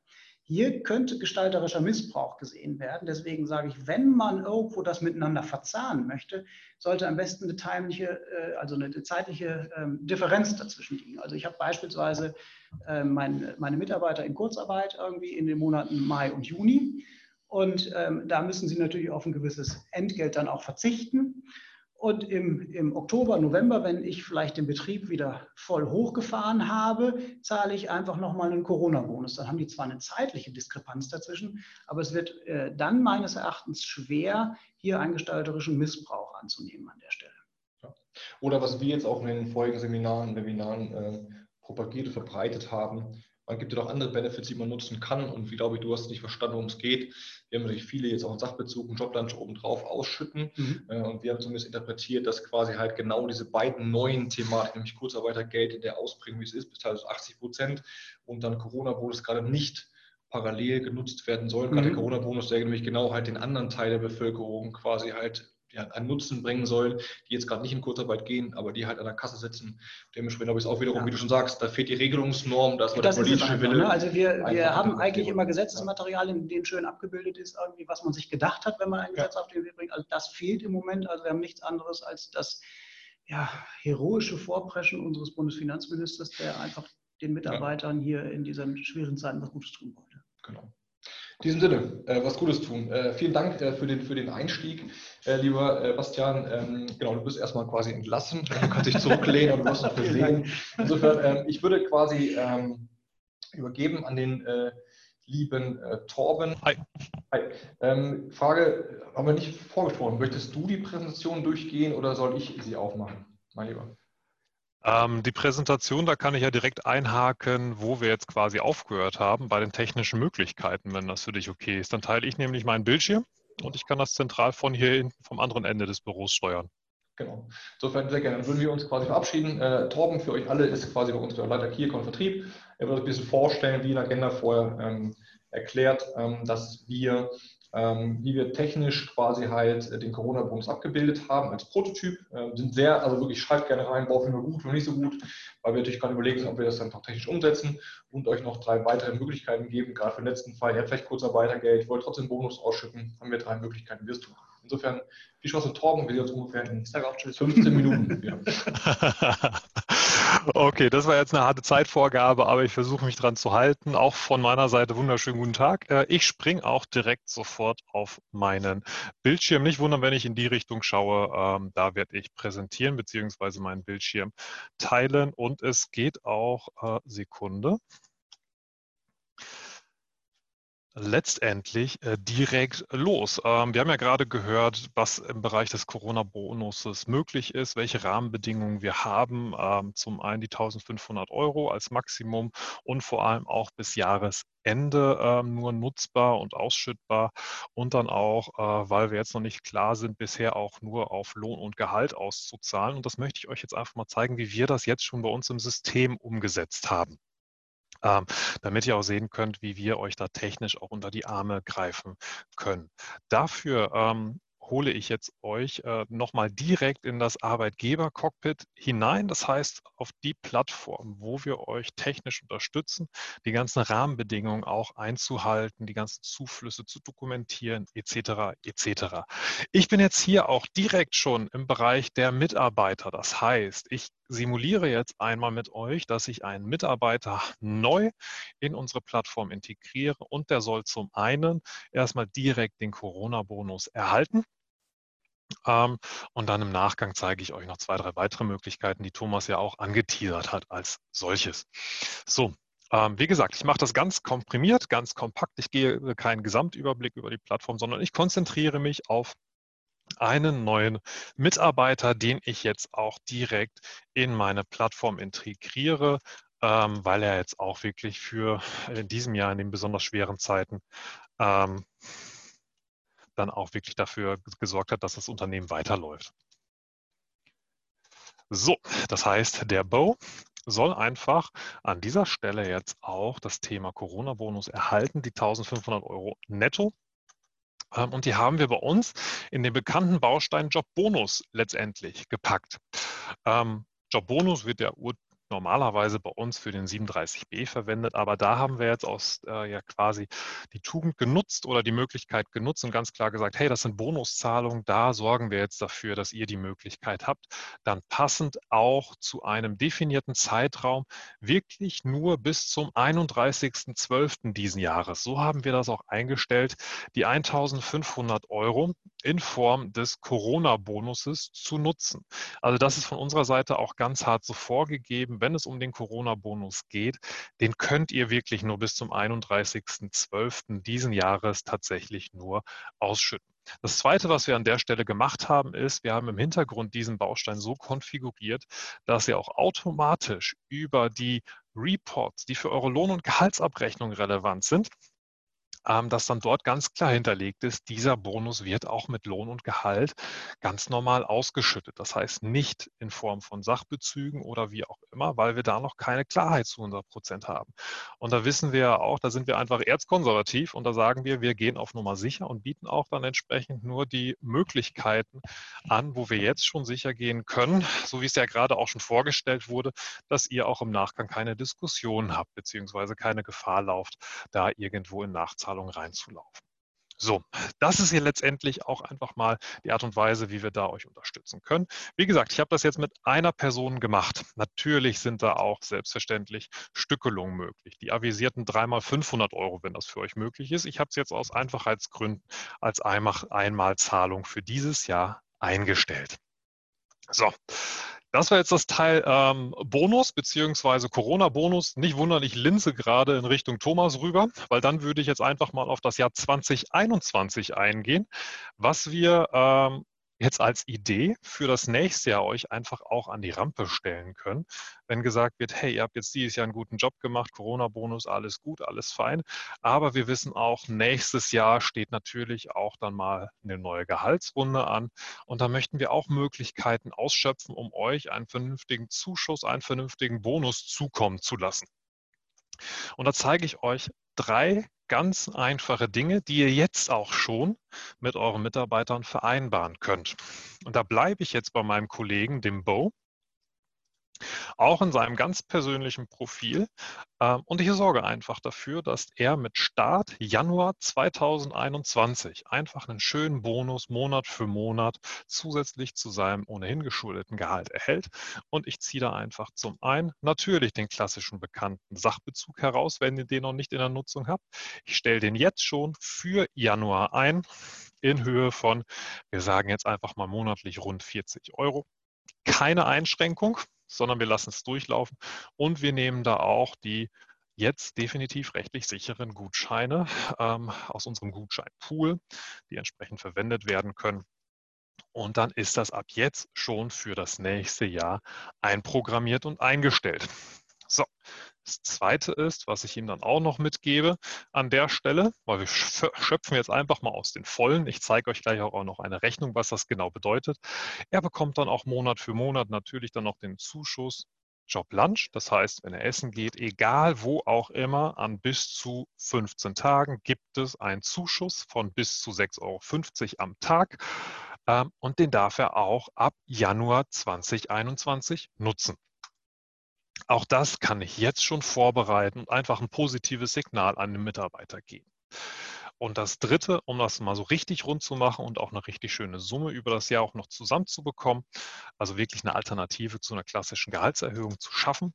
Hier könnte gestalterischer Missbrauch gesehen werden. Deswegen sage ich, wenn man irgendwo das miteinander verzahnen möchte, sollte am besten eine timliche, äh, also eine zeitliche ähm, Differenz dazwischen liegen. Also ich habe beispielsweise ähm, meine Mitarbeiter in Kurzarbeit irgendwie in den Monaten Mai und Juni. Und ähm, da müssen sie natürlich auf ein gewisses Entgelt dann auch verzichten. Und im, im Oktober, November, wenn ich vielleicht den Betrieb wieder voll hochgefahren habe, zahle ich einfach nochmal einen Corona-Bonus. Dann haben die zwar eine zeitliche Diskrepanz dazwischen, aber es wird äh, dann meines Erachtens schwer, hier einen gestalterischen Missbrauch anzunehmen an der Stelle. Oder was wir jetzt auch in den vorigen Seminaren, Webinaren äh, propagiert und verbreitet haben, man gibt ja noch andere Benefits, die man nutzen kann. Und wie glaube ich, du hast nicht verstanden, worum es geht. Wir haben natürlich viele jetzt auch einen Sachbezug, einen Joblunch obendrauf ausschütten. Mhm. Äh, und wir haben zumindest interpretiert, dass quasi halt genau diese beiden neuen Thematiken, nämlich Kurzarbeitergeld in der Ausprägung, wie es ist, bis teilweise 80 Prozent und dann Corona-Bonus gerade nicht parallel genutzt werden sollen. Mhm. Gerade der Corona-Bonus, der nämlich genau halt den anderen Teil der Bevölkerung quasi halt ja, einen Nutzen bringen sollen, die jetzt gerade nicht in Kurzarbeit gehen, aber die halt an der Kasse sitzen. Dementsprechend glaube ich es auch wiederum, ja. wie du schon sagst, da fehlt die Regelungsnorm, da ist das der politische Wille. Ne? Also wir, wir haben eigentlich immer Gesetzesmaterial, in dem schön abgebildet ist, irgendwie, was man sich gedacht hat, wenn man ein Gesetz ja. auf den Weg bringt. Also das fehlt im Moment. Also wir haben nichts anderes als das ja, heroische Vorpreschen unseres Bundesfinanzministers, der einfach den Mitarbeitern hier in diesen schweren Zeiten was Gutes tun wollte. Genau. In diesem Sinne, äh, was Gutes tun. Äh, vielen Dank äh, für, den, für den Einstieg, äh, lieber äh, Bastian. Ähm, genau, du bist erstmal quasi entlassen. Du kannst dich zurücklehnen und du wirst noch gesehen. Insofern, ähm, ich würde quasi ähm, übergeben an den äh, lieben Torben. Hi. Hi. Ähm, Frage, haben wir nicht vorgesprochen. Möchtest du die Präsentation durchgehen oder soll ich sie aufmachen, mein Lieber? Ähm, die Präsentation, da kann ich ja direkt einhaken, wo wir jetzt quasi aufgehört haben, bei den technischen Möglichkeiten, wenn das für dich okay ist. Dann teile ich nämlich meinen Bildschirm und ich kann das zentral von hier in, vom anderen Ende des Büros steuern. Genau. Insofern sehr gerne. Dann würden wir uns quasi verabschieden. Äh, Torben für euch alle ist quasi bei uns der Leiter und Vertrieb. Er wird ein bisschen vorstellen, wie in Agenda vorher ähm, erklärt, ähm, dass wir wie wir technisch quasi halt äh, den Corona-Bonus abgebildet haben als Prototyp. Ähm, sind sehr, also wirklich schreibt gerne rein, brauchen wir gut oder nicht so gut, weil wir natürlich gerade überlegen, ob wir das dann auch technisch umsetzen und euch noch drei weitere Möglichkeiten geben. Gerade für den letzten Fall, ihr habt vielleicht Kurzarbeitergeld, wollt trotzdem Bonus ausschütten, haben wir drei Möglichkeiten, wie es tun. Insofern viel Spaß mit Torben, wir sehen uns ungefähr in 15 Minuten. Okay, das war jetzt eine harte Zeitvorgabe, aber ich versuche mich dran zu halten. Auch von meiner Seite wunderschönen guten Tag. Äh, ich springe auch direkt sofort auf meinen Bildschirm. Nicht wundern, wenn ich in die Richtung schaue. Ähm, da werde ich präsentieren bzw. meinen Bildschirm teilen und es geht auch äh, Sekunde letztendlich äh, direkt los. Ähm, wir haben ja gerade gehört, was im Bereich des Corona-Bonuses möglich ist, welche Rahmenbedingungen wir haben. Ähm, zum einen die 1500 Euro als Maximum und vor allem auch bis Jahresende ähm, nur nutzbar und ausschüttbar und dann auch, äh, weil wir jetzt noch nicht klar sind, bisher auch nur auf Lohn und Gehalt auszuzahlen. Und das möchte ich euch jetzt einfach mal zeigen, wie wir das jetzt schon bei uns im System umgesetzt haben ähm, damit ihr auch sehen könnt, wie wir euch da technisch auch unter die Arme greifen können. Dafür ähm, hole ich jetzt euch äh, nochmal direkt in das Arbeitgeber-Cockpit hinein. Das heißt, auf die Plattform, wo wir euch technisch unterstützen, die ganzen Rahmenbedingungen auch einzuhalten, die ganzen Zuflüsse zu dokumentieren, etc. etc. Ich bin jetzt hier auch direkt schon im Bereich der Mitarbeiter. Das heißt, ich simuliere jetzt einmal mit euch, dass ich einen Mitarbeiter neu in unsere Plattform integriere und der soll zum einen erstmal direkt den Corona-Bonus erhalten. Ähm, und dann im Nachgang zeige ich euch noch zwei, drei weitere Möglichkeiten, die Thomas ja auch angeteasert hat als solches. So, ähm, wie gesagt, ich mache das ganz komprimiert, ganz kompakt. Ich gehe keinen Gesamtüberblick über die Plattform, sondern ich konzentriere mich auf einen neuen Mitarbeiter, den ich jetzt auch direkt in meine Plattform integriere, ähm, weil er jetzt auch wirklich für in diesem Jahr, in den besonders schweren Zeiten, ähm, dann auch wirklich dafür gesorgt hat, dass das Unternehmen weiterläuft. So, das heißt, der Bo soll einfach an dieser Stelle jetzt auch das Thema Corona-Bonus erhalten, die 1500 Euro netto. Ähm, und die haben wir bei uns in den bekannten Baustein Jobbonus letztendlich gepackt. Ähm, Jobbonus wird ja normalerweise bei uns für den 37b verwendet, aber da haben wir jetzt aus äh, ja quasi die Tugend genutzt oder die Möglichkeit genutzt und ganz klar gesagt, hey, das sind Bonuszahlungen, da sorgen wir jetzt dafür, dass ihr die Möglichkeit habt, dann passend auch zu einem definierten Zeitraum wirklich nur bis zum 31.12. diesen Jahres. So haben wir das auch eingestellt, die 1500 Euro in Form des Corona-Bonuses zu nutzen. Also das ist von unserer Seite auch ganz hart so vorgegeben wenn es um den Corona-Bonus geht, den könnt ihr wirklich nur bis zum 31.12. diesen Jahres tatsächlich nur ausschütten. Das Zweite, was wir an der Stelle gemacht haben, ist, wir haben im Hintergrund diesen Baustein so konfiguriert, dass er auch automatisch über die Reports, die für eure Lohn- und Gehaltsabrechnung relevant sind, ähm, dass dann dort ganz klar hinterlegt ist, dieser Bonus wird auch mit Lohn und Gehalt ganz normal ausgeschüttet. Das heißt nicht in Form von Sachbezügen oder wie auch immer, weil wir da noch keine Klarheit zu 100 Prozent haben. Und da wissen wir ja auch, da sind wir einfach erzkonservativ und da sagen wir, wir gehen auf Nummer sicher und bieten auch dann entsprechend nur die Möglichkeiten an, wo wir jetzt schon sicher gehen können, so wie es ja gerade auch schon vorgestellt wurde, dass ihr auch im Nachgang keine Diskussion habt, beziehungsweise keine Gefahr lauft, da irgendwo in Nachzahlung Zahlung reinzulaufen. So, das ist hier letztendlich auch einfach mal die Art und Weise, wie wir da euch unterstützen können. Wie gesagt, ich habe das jetzt mit einer Person gemacht. Natürlich sind da auch selbstverständlich Stückelungen möglich. Die avisierten dreimal 500 Euro, wenn das für euch möglich ist. Ich habe es jetzt aus Einfachheitsgründen als Einmalzahlung für dieses Jahr eingestellt. So, das war jetzt das Teil ähm, Bonus beziehungsweise Corona-Bonus. Nicht wundern, ich linse gerade in Richtung Thomas rüber, weil dann würde ich jetzt einfach mal auf das Jahr 2021 eingehen, was wir ähm, jetzt als Idee für das nächste Jahr euch einfach auch an die Rampe stellen können. Wenn gesagt wird, hey, ihr habt jetzt dieses Jahr einen guten Job gemacht, Corona-Bonus, alles gut, alles fein. Aber wir wissen auch, nächstes Jahr steht natürlich auch dann mal eine neue Gehaltsrunde an. Und da möchten wir auch Möglichkeiten ausschöpfen, um euch einen vernünftigen Zuschuss, einen vernünftigen Bonus zukommen zu lassen. Und da zeige ich euch drei ganz einfache Dinge, die ihr jetzt auch schon mit euren Mitarbeitern vereinbaren könnt. Und da bleibe ich jetzt bei meinem Kollegen, dem Bo auch in seinem ganz persönlichen Profil. Ähm, und ich sorge einfach dafür, dass er mit Start Januar 2021 einfach einen schönen Bonus Monat für Monat zusätzlich zu seinem ohnehin geschuldeten Gehalt erhält. Und ich ziehe da einfach zum einen natürlich den klassischen bekannten Sachbezug heraus, wenn ihr den noch nicht in der Nutzung habt. Ich stelle den jetzt schon für Januar ein in Höhe von, wir sagen jetzt einfach mal monatlich rund 40 Euro. Keine Einschränkung sondern wir lassen es durchlaufen und wir nehmen da auch die jetzt definitiv rechtlich sicheren Gutscheine ähm, aus unserem Gutscheinpool, die entsprechend verwendet werden können. Und dann ist das ab jetzt schon für das nächste Jahr einprogrammiert und eingestellt. So, das Zweite ist, was ich ihm dann auch noch mitgebe an der Stelle, weil wir schöpfen jetzt einfach mal aus den Vollen. Ich zeige euch gleich auch noch eine Rechnung, was das genau bedeutet. Er bekommt dann auch Monat für Monat natürlich dann noch den Zuschuss Job Lunch. Das heißt, wenn er essen geht, egal wo auch immer, an bis zu 15 Tagen gibt es einen Zuschuss von bis zu 6,50 Euro am Tag. Ähm, und den darf er auch ab Januar 2021 nutzen. Auch das kann ich jetzt schon vorbereiten und einfach ein positives Signal an den Mitarbeiter geben. Und das Dritte, um das mal so richtig rund zu machen und auch eine richtig schöne Summe über das Jahr auch noch zusammenzubekommen, also wirklich eine Alternative zu einer klassischen Gehaltserhöhung zu schaffen,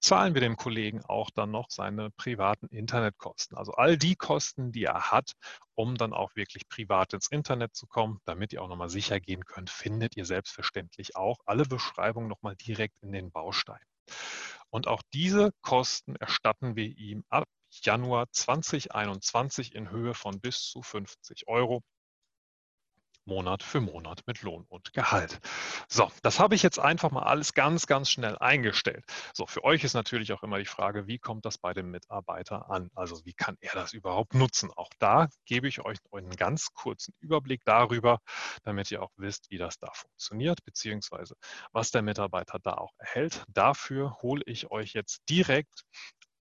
zahlen wir dem Kollegen auch dann noch seine privaten Internetkosten. Also all die Kosten, die er hat, um dann auch wirklich privat ins Internet zu kommen, damit ihr auch nochmal sicher gehen könnt, findet ihr selbstverständlich auch alle Beschreibungen nochmal direkt in den Bausteinen. Und auch diese Kosten erstatten wir ihm ab Januar 2021 in Höhe von bis zu 50 Euro. Monat für Monat mit Lohn und Gehalt. So, das habe ich jetzt einfach mal alles ganz, ganz schnell eingestellt. So, für euch ist natürlich auch immer die Frage, wie kommt das bei dem Mitarbeiter an? Also wie kann er das überhaupt nutzen? Auch da gebe ich euch einen ganz kurzen Überblick darüber, damit ihr auch wisst, wie das da funktioniert, beziehungsweise was der Mitarbeiter da auch erhält. Dafür hole ich euch jetzt direkt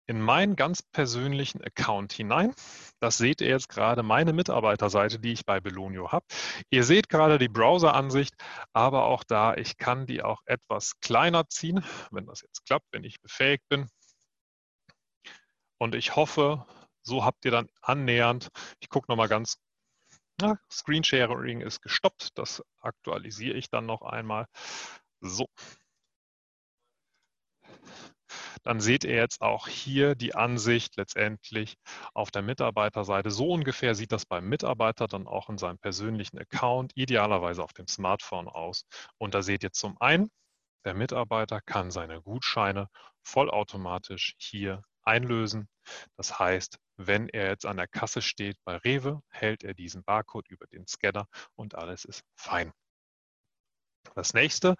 in meinen ganz persönlichen Account hinein. Das seht ihr jetzt gerade, meine Mitarbeiterseite, die ich bei Belonio habe. Ihr seht gerade die Browser-Ansicht, aber auch da, ich kann die auch etwas kleiner ziehen, wenn das jetzt klappt, wenn ich befähigt bin. Und ich hoffe, so habt ihr dann annähernd, ich gucke nochmal ganz, na, Screensharing ist gestoppt, das aktualisiere ich dann noch einmal. So, dann seht ihr jetzt auch hier die Ansicht letztendlich auf der Mitarbeiterseite. So ungefähr sieht das beim Mitarbeiter dann auch in seinem persönlichen Account, idealerweise auf dem Smartphone aus. Und da seht ihr zum einen, der Mitarbeiter kann seine Gutscheine vollautomatisch hier einlösen. Das heißt, wenn er jetzt an der Kasse steht bei Rewe, hält er diesen Barcode über den Scanner und alles ist fein. Das nächste,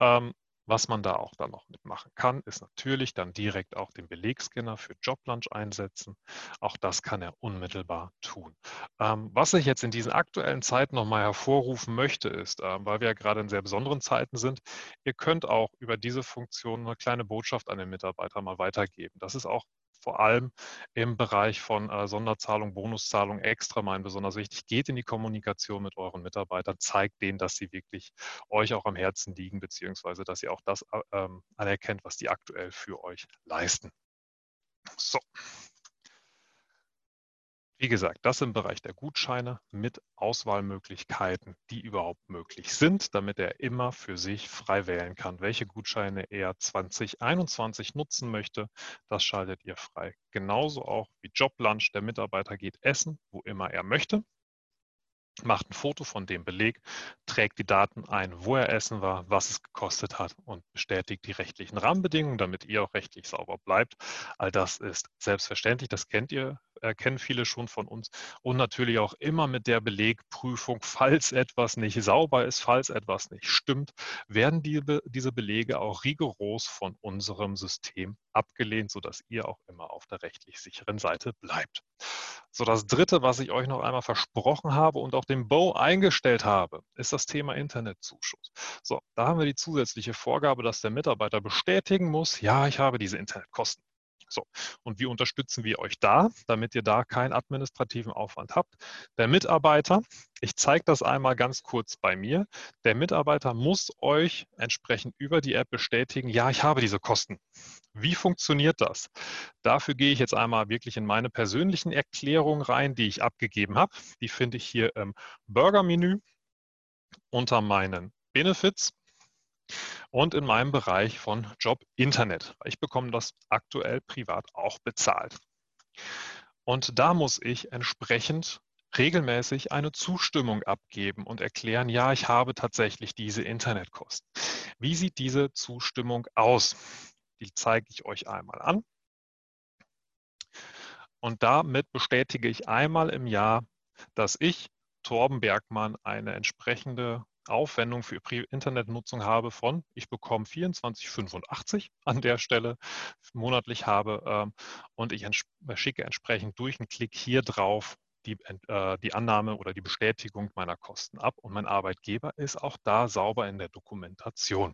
ähm, was man da auch dann noch mitmachen kann, ist natürlich dann direkt auch den Belegscanner für Joblunch einsetzen. Auch das kann er unmittelbar tun. Ähm, was ich jetzt in diesen aktuellen Zeiten nochmal hervorrufen möchte, ist, äh, weil wir ja gerade in sehr besonderen Zeiten sind, ihr könnt auch über diese Funktion eine kleine Botschaft an den Mitarbeiter mal weitergeben. Das ist auch vor allem im Bereich von äh, Sonderzahlung, Bonuszahlung extra meinen besonders wichtig. Geht in die Kommunikation mit euren Mitarbeitern, zeigt denen, dass sie wirklich euch auch am Herzen liegen, beziehungsweise dass ihr auch das äh, ähm, anerkennt, was die aktuell für euch leisten. So. Wie gesagt, das im Bereich der Gutscheine mit Auswahlmöglichkeiten, die überhaupt möglich sind, damit er immer für sich frei wählen kann, welche Gutscheine er 2021 nutzen möchte. Das schaltet ihr frei. Genauso auch wie Joblunch. Der Mitarbeiter geht essen, wo immer er möchte macht ein Foto von dem Beleg, trägt die Daten ein, wo er essen war, was es gekostet hat und bestätigt die rechtlichen Rahmenbedingungen, damit ihr auch rechtlich sauber bleibt. All das ist selbstverständlich, das kennt ihr äh, kennen viele schon von uns. Und natürlich auch immer mit der Belegprüfung, falls etwas nicht sauber ist, falls etwas nicht stimmt, werden die, diese Belege auch rigoros von unserem System abgelehnt, sodass ihr auch immer auf der rechtlich sicheren Seite bleibt. So, das dritte, was ich euch noch einmal versprochen habe und auch dem Bow eingestellt habe, ist das Thema Internetzuschuss. So, da haben wir die zusätzliche Vorgabe, dass der Mitarbeiter bestätigen muss, ja, ich habe diese Internetkosten. So, und wie unterstützen wir euch da, damit ihr da keinen administrativen Aufwand habt? Der Mitarbeiter, ich zeige das einmal ganz kurz bei mir, der Mitarbeiter muss euch entsprechend über die App bestätigen, ja, ich habe diese Kosten. Wie funktioniert das? Dafür gehe ich jetzt einmal wirklich in meine persönlichen Erklärungen rein, die ich abgegeben habe. Die finde ich hier im Burger-Menü unter meinen Benefits und in meinem Bereich von Job Internet. Ich bekomme das aktuell privat auch bezahlt. Und da muss ich entsprechend regelmäßig eine Zustimmung abgeben und erklären, ja, ich habe tatsächlich diese Internetkosten. Wie sieht diese Zustimmung aus? Die zeige ich euch einmal an. Und damit bestätige ich einmal im Jahr, dass ich, Torben Bergmann, eine entsprechende Aufwendung für Internetnutzung habe von, ich bekomme 24,85 an der Stelle monatlich habe ähm, und ich ents schicke entsprechend durch einen Klick hier drauf die, äh, die Annahme oder die Bestätigung meiner Kosten ab und mein Arbeitgeber ist auch da sauber in der Dokumentation.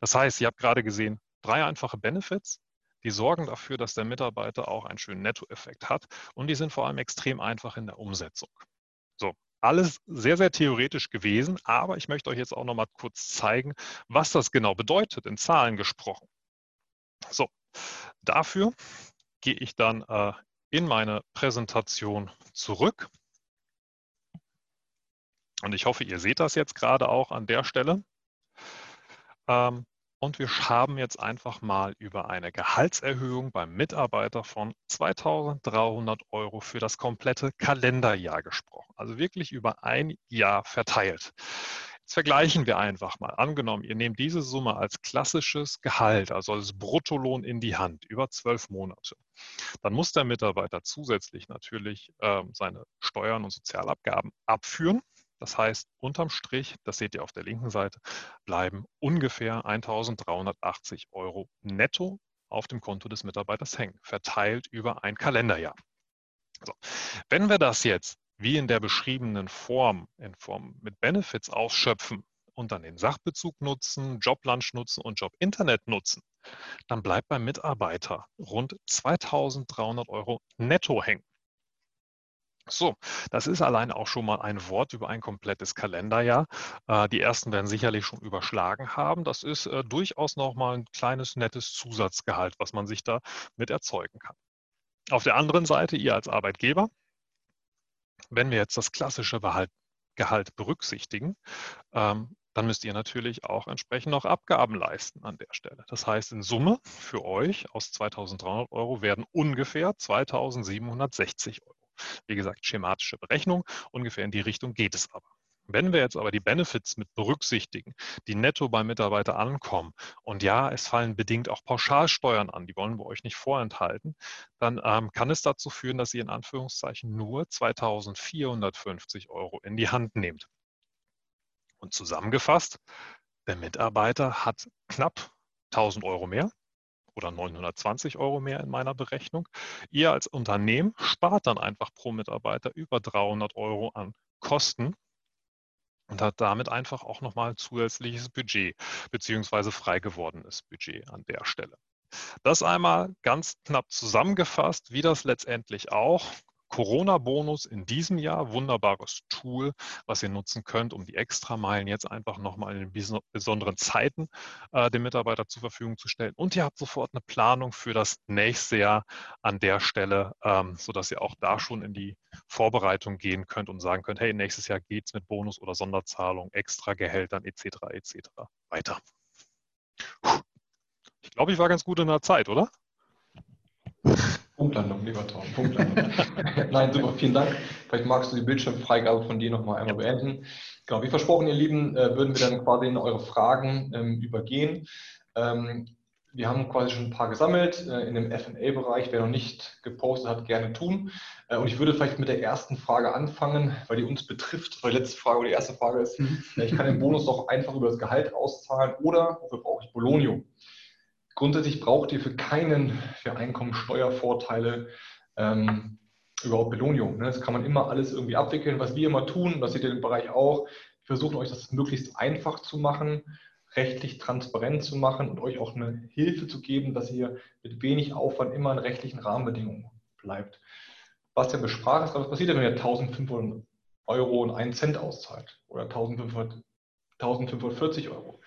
Das heißt, ihr habt gerade gesehen, Drei einfache Benefits, die sorgen dafür, dass der Mitarbeiter auch einen schönen Nettoeffekt hat und die sind vor allem extrem einfach in der Umsetzung. So, alles sehr, sehr theoretisch gewesen, aber ich möchte euch jetzt auch noch mal kurz zeigen, was das genau bedeutet, in Zahlen gesprochen. So, dafür gehe ich dann äh, in meine Präsentation zurück. Und ich hoffe, ihr seht das jetzt gerade auch an der Stelle. Ähm, und wir haben jetzt einfach mal über eine Gehaltserhöhung beim Mitarbeiter von 2.300 Euro für das komplette Kalenderjahr gesprochen. Also wirklich über ein Jahr verteilt. Jetzt vergleichen wir einfach mal. Angenommen, ihr nehmt diese Summe als klassisches Gehalt, also als Bruttolohn in die Hand über zwölf Monate. Dann muss der Mitarbeiter zusätzlich natürlich äh, seine Steuern und Sozialabgaben abführen. Das heißt, unterm Strich, das seht ihr auf der linken Seite, bleiben ungefähr 1.380 Euro netto auf dem Konto des Mitarbeiters hängen, verteilt über ein Kalenderjahr. So. Wenn wir das jetzt wie in der beschriebenen Form, in Form mit Benefits ausschöpfen und dann den Sachbezug nutzen, Joblunch nutzen und Jobinternet nutzen, dann bleibt beim Mitarbeiter rund 2.300 Euro netto hängen. So, das ist allein auch schon mal ein Wort über ein komplettes Kalenderjahr. Äh, die ersten werden sicherlich schon überschlagen haben. Das ist äh, durchaus noch mal ein kleines, nettes Zusatzgehalt, was man sich da mit erzeugen kann. Auf der anderen Seite, ihr als Arbeitgeber, wenn wir jetzt das klassische Gehalt berücksichtigen, ähm, dann müsst ihr natürlich auch entsprechend noch Abgaben leisten an der Stelle. Das heißt, in Summe für euch aus 2.300 Euro werden ungefähr 2.760 Euro. Wie gesagt, schematische Berechnung, ungefähr in die Richtung geht es aber. Wenn wir jetzt aber die Benefits mit berücksichtigen, die netto beim Mitarbeiter ankommen, und ja, es fallen bedingt auch Pauschalsteuern an, die wollen wir euch nicht vorenthalten, dann ähm, kann es dazu führen, dass ihr in Anführungszeichen nur 2450 Euro in die Hand nehmt. Und zusammengefasst, der Mitarbeiter hat knapp 1000 Euro mehr oder 920 Euro mehr in meiner Berechnung. Ihr als Unternehmen spart dann einfach pro Mitarbeiter über 300 Euro an Kosten und hat damit einfach auch nochmal zusätzliches Budget beziehungsweise frei gewordenes Budget an der Stelle. Das einmal ganz knapp zusammengefasst, wie das letztendlich auch Corona-Bonus in diesem Jahr, wunderbares Tool, was ihr nutzen könnt, um die Extrameilen jetzt einfach nochmal in besonderen Zeiten äh, dem Mitarbeiter zur Verfügung zu stellen. Und ihr habt sofort eine Planung für das nächste Jahr an der Stelle, ähm, sodass ihr auch da schon in die Vorbereitung gehen könnt und sagen könnt, hey, nächstes Jahr geht es mit Bonus oder Sonderzahlung, Extra-Gehältern etc. etc. weiter. Ich glaube, ich war ganz gut in der Zeit, oder? Punktlandung, lieber Tom, Punktlandung. Nein, super, vielen Dank. Vielleicht magst du die Bildschirmfreigabe von dir nochmal einmal beenden. Genau, wie versprochen, ihr Lieben, äh, würden wir dann quasi in eure Fragen ähm, übergehen. Ähm, wir haben quasi schon ein paar gesammelt äh, in dem FA-Bereich. Wer noch nicht gepostet hat, gerne tun. Äh, und ich würde vielleicht mit der ersten Frage anfangen, weil die uns betrifft. Weil die letzte Frage oder die erste Frage ist, mhm. ich kann den Bonus doch einfach über das Gehalt auszahlen oder wofür brauche ich Bolonio? Grundsätzlich braucht ihr für keinen für Einkommensteuervorteile ähm, überhaupt Belohnung. Ne? Das kann man immer alles irgendwie abwickeln. Was wir immer tun, das seht ihr im Bereich auch, wir versuchen euch das möglichst einfach zu machen, rechtlich transparent zu machen und euch auch eine Hilfe zu geben, dass ihr mit wenig Aufwand immer in rechtlichen Rahmenbedingungen bleibt. Was der besprach ist, was passiert denn, wenn ihr 1500 Euro und einen Cent auszahlt oder 1500, 1540 Euro?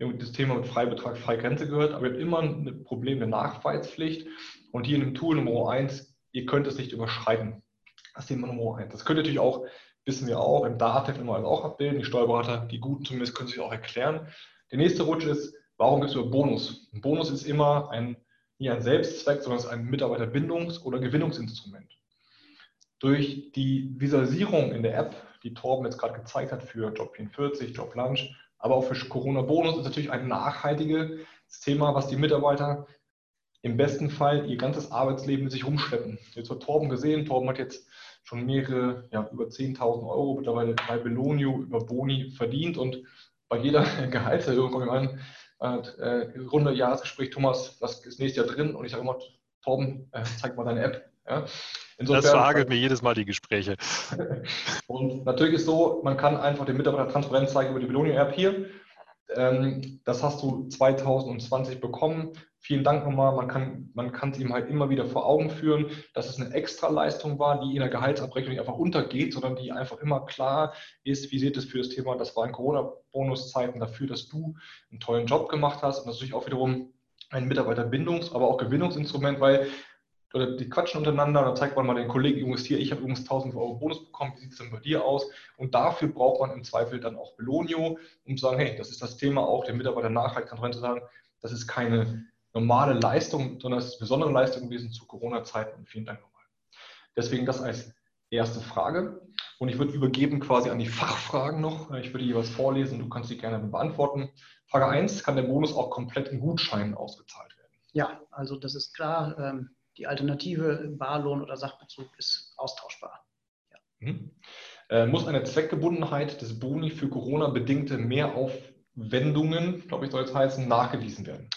Das Thema mit Freibetrag, Freigrenze gehört, aber ihr habt immer ein Problem der Nachweispflicht. Und hier in dem Tool Nummer 1, ihr könnt es nicht überschreiten. Das Thema Nummer 1. Das könnt ihr natürlich auch, wissen wir auch, im DATEV immer alles auch abbilden. Die Steuerberater, die Guten zumindest, können sich auch erklären. Der nächste Rutsch ist, warum gibt es über Bonus? Ein Bonus ist immer ein, nicht ein Selbstzweck, sondern es ist ein Mitarbeiterbindungs- oder Gewinnungsinstrument. Durch die Visualisierung in der App, die Torben jetzt gerade gezeigt hat für Job 44, Job Lunch, aber auch für Corona-Bonus ist natürlich ein nachhaltiges Thema, was die Mitarbeiter im besten Fall ihr ganzes Arbeitsleben mit sich rumschleppen. Jetzt hat Torben gesehen, Torben hat jetzt schon mehrere, ja, über 10.000 Euro mittlerweile bei Belonio über Boni verdient und bei jeder Gehaltserhöhung kommt an, äh, Runde Jahresgespräch, Thomas, was ist nächstes Jahr drin? Und ich sage immer, Torben, äh, zeig mal deine App. Ja. Insofern, das verhagelt mir jedes Mal die Gespräche. Und natürlich ist so, man kann einfach den Mitarbeiter transparent zeigen über die Belohnung-App hier. Ähm, das hast du 2020 bekommen. Vielen Dank nochmal. Man kann man kann es ihm halt immer wieder vor Augen führen, dass es eine Extraleistung war, die in der Gehaltsabrechnung nicht einfach untergeht, sondern die einfach immer klar ist, wie sieht es für das Thema, das war in Corona-Bonuszeiten dafür, dass du einen tollen Job gemacht hast und das ist natürlich auch wiederum ein Mitarbeiterbindungs-, aber auch Gewinnungsinstrument, weil oder die quatschen untereinander, dann zeigt man mal den Kollegen, Jungs, hier, ich habe übrigens 1000 Euro Bonus bekommen, wie sieht es denn bei dir aus? Und dafür braucht man im Zweifel dann auch Belonio, um zu sagen, hey, das ist das Thema auch, der Mitarbeiter nachhaltig transparent zu sagen, das ist keine normale Leistung, sondern es ist eine besondere Leistung gewesen zu Corona-Zeiten und vielen Dank nochmal. Deswegen das als erste Frage. Und ich würde übergeben quasi an die Fachfragen noch. Ich würde jeweils vorlesen, du kannst die gerne beantworten. Frage 1, kann der Bonus auch komplett in Gutscheinen ausgezahlt werden? Ja, also das ist klar. Ähm, die Alternative Barlohn oder Sachbezug ist austauschbar. Ja. Mhm. Äh, muss eine Zweckgebundenheit des Boni für Corona-bedingte Mehraufwendungen, glaube ich, soll es heißen, nachgewiesen werden?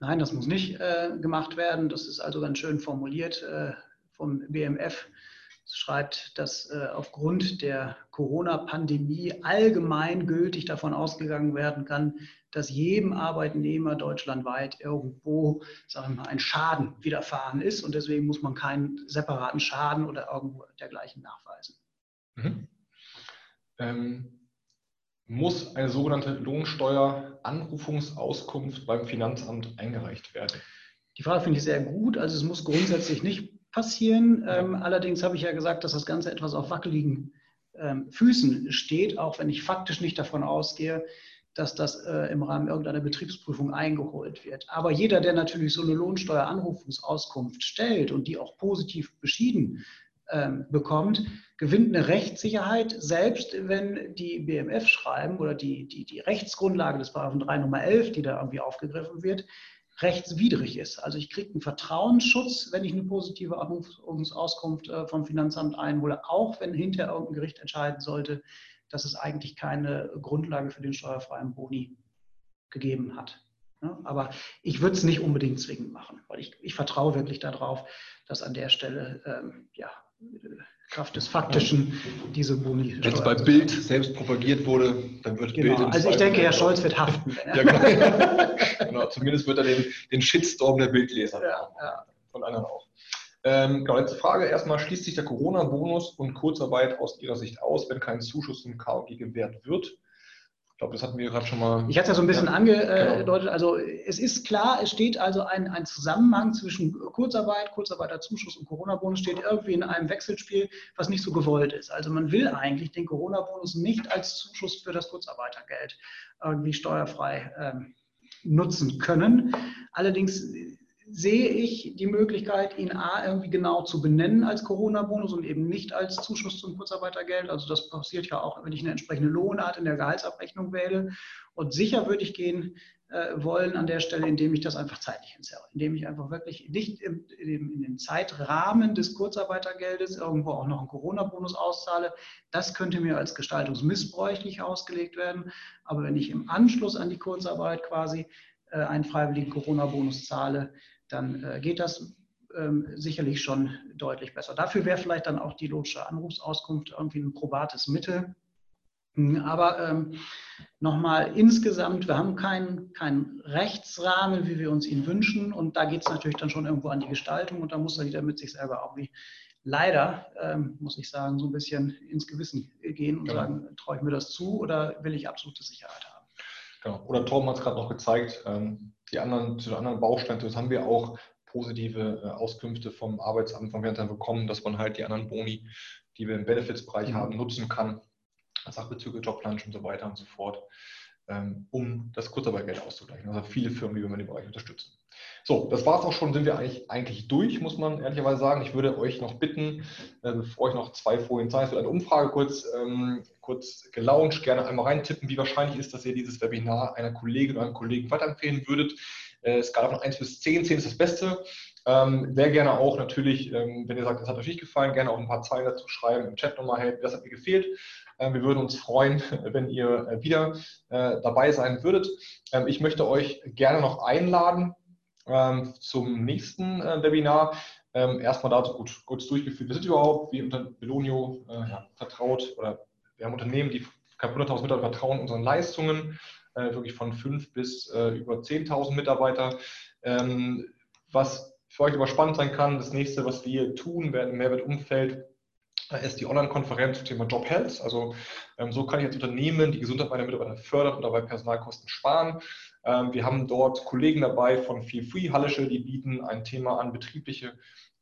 Nein, das muss nicht äh, gemacht werden. Das ist also ganz schön formuliert äh, vom BMF schreibt, dass äh, aufgrund der Corona-Pandemie allgemein gültig davon ausgegangen werden kann, dass jedem Arbeitnehmer deutschlandweit irgendwo sagen wir mal, ein Schaden widerfahren ist und deswegen muss man keinen separaten Schaden oder irgendwo dergleichen nachweisen. Mhm. Ähm, muss eine sogenannte Lohnsteueranrufungsauskunft beim Finanzamt eingereicht werden? Die Frage finde ich sehr gut. Also es muss grundsätzlich nicht passieren. Ähm, allerdings habe ich ja gesagt, dass das Ganze etwas auf wackeligen ähm, Füßen steht, auch wenn ich faktisch nicht davon ausgehe, dass das äh, im Rahmen irgendeiner Betriebsprüfung eingeholt wird. Aber jeder, der natürlich so eine Lohnsteueranrufungsauskunft stellt und die auch positiv beschieden ähm, bekommt, gewinnt eine Rechtssicherheit, selbst wenn die BMF schreiben oder die, die, die Rechtsgrundlage des Paragraphen 3 Nummer 11, die da irgendwie aufgegriffen wird, rechtswidrig ist. Also ich kriege einen Vertrauensschutz, wenn ich eine positive Anrufungsauskunft äh, vom Finanzamt einhole, auch wenn hinterher irgendein Gericht entscheiden sollte, dass es eigentlich keine Grundlage für den steuerfreien Boni gegeben hat. Aber ich würde es nicht unbedingt zwingend machen, weil ich, ich vertraue wirklich darauf, dass an der Stelle ähm, ja, Kraft des Faktischen diese Boni. Wenn es bei Bild selbst propagiert wurde, dann wird genau. Bild. Also ich denke, Herr Scholz wird haften. ja, genau. genau. Zumindest wird er den, den Shitstorm der Bildleser ja, ja. von anderen auch. Ähm, genau, letzte Frage. Erstmal schließt sich der Corona-Bonus und Kurzarbeit aus Ihrer Sicht aus, wenn kein Zuschuss zum KOG gewährt wird? Glaube, das hatten wir gerade schon mal. Ich hatte es ja so ein bisschen ja, angedeutet. Genau. Also es ist klar, es steht also ein, ein Zusammenhang zwischen Kurzarbeit, Kurzarbeiterzuschuss und Corona-Bonus steht irgendwie in einem Wechselspiel, was nicht so gewollt ist. Also man will eigentlich den Corona-Bonus nicht als Zuschuss für das Kurzarbeitergeld irgendwie steuerfrei ähm, nutzen können. Allerdings sehe ich die Möglichkeit, ihn A irgendwie genau zu benennen als Corona-Bonus und eben nicht als Zuschuss zum Kurzarbeitergeld. Also das passiert ja auch, wenn ich eine entsprechende Lohnart in der Gehaltsabrechnung wähle. Und sicher würde ich gehen äh, wollen an der Stelle, indem ich das einfach zeitlich entzerre, indem ich einfach wirklich nicht im, im, in dem Zeitrahmen des Kurzarbeitergeldes irgendwo auch noch einen Corona-Bonus auszahle. Das könnte mir als gestaltungsmissbräuchlich ausgelegt werden. Aber wenn ich im Anschluss an die Kurzarbeit quasi äh, einen freiwilligen Corona-Bonus zahle, dann äh, geht das ähm, sicherlich schon deutlich besser. Dafür wäre vielleicht dann auch die logische Anrufsauskunft irgendwie ein probates Mittel. Hm, aber ähm, nochmal insgesamt, wir haben keinen kein Rechtsrahmen, wie wir uns ihn wünschen. Und da geht es natürlich dann schon irgendwo an die Gestaltung und da muss er wieder mit sich selber auch wie leider, ähm, muss ich sagen, so ein bisschen ins Gewissen gehen und genau. sagen, traue ich mir das zu oder will ich absolute Sicherheit haben? Genau. Oder Torben hat es gerade noch gezeigt, ähm, die anderen, zu den anderen Bausteinen, das haben wir auch positive äh, Auskünfte vom Arbeitsamt, vom Finanzamt bekommen, dass man halt die anderen Boni, die wir im Benefits-Bereich mhm. haben, nutzen kann, Sachbezüge, Jobplanung und so weiter und so fort, ähm, um das Kurzarbeitgeld auszugleichen. Also viele Firmen, die wir in dem Bereich unterstützen. So, das war es auch schon, sind wir eigentlich, eigentlich durch, muss man ehrlicherweise sagen. Ich würde euch noch bitten, äh, bevor ich noch zwei Folien zeige, eine Umfrage kurz, ähm, kurz gelauncht, gerne einmal reintippen, wie wahrscheinlich ist, dass ihr dieses Webinar einer Kollegin oder einem Kollegen weiterempfehlen würdet. Äh, Skala von 1 bis 10, 10 ist das Beste. Ähm, sehr gerne auch natürlich, ähm, wenn ihr sagt, das hat euch nicht gefallen, gerne auch ein paar Zeilen dazu schreiben im Chat nochmal, hey, das hat mir gefehlt. Ähm, wir würden uns freuen, wenn ihr äh, wieder äh, dabei sein würdet. Ähm, ich möchte euch gerne noch einladen, ähm, zum nächsten äh, Webinar. Ähm, erstmal dazu gut, kurz durchgeführt. Wir sind überhaupt, wie unter Belonio äh, ja, vertraut oder wir haben Unternehmen, die knapp 100.000 Mitarbeiter vertrauen unseren Leistungen. äh, wirklich von 5 bis äh, über 10.000 Mitarbeiter. Ähm, was für euch aber spannend sein kann, das nächste, was wir tun, werden im Mehrwertumfeld, äh, ist die Online-Konferenz zum Thema Job Health. Also ähm, so kann ich als Unternehmen die Gesundheit meiner Mitarbeiter fördern und dabei Personalkosten sparen. Ähm, wir haben dort Kollegen dabei von Feel Free Hallische, die bieten ein Thema an betriebliche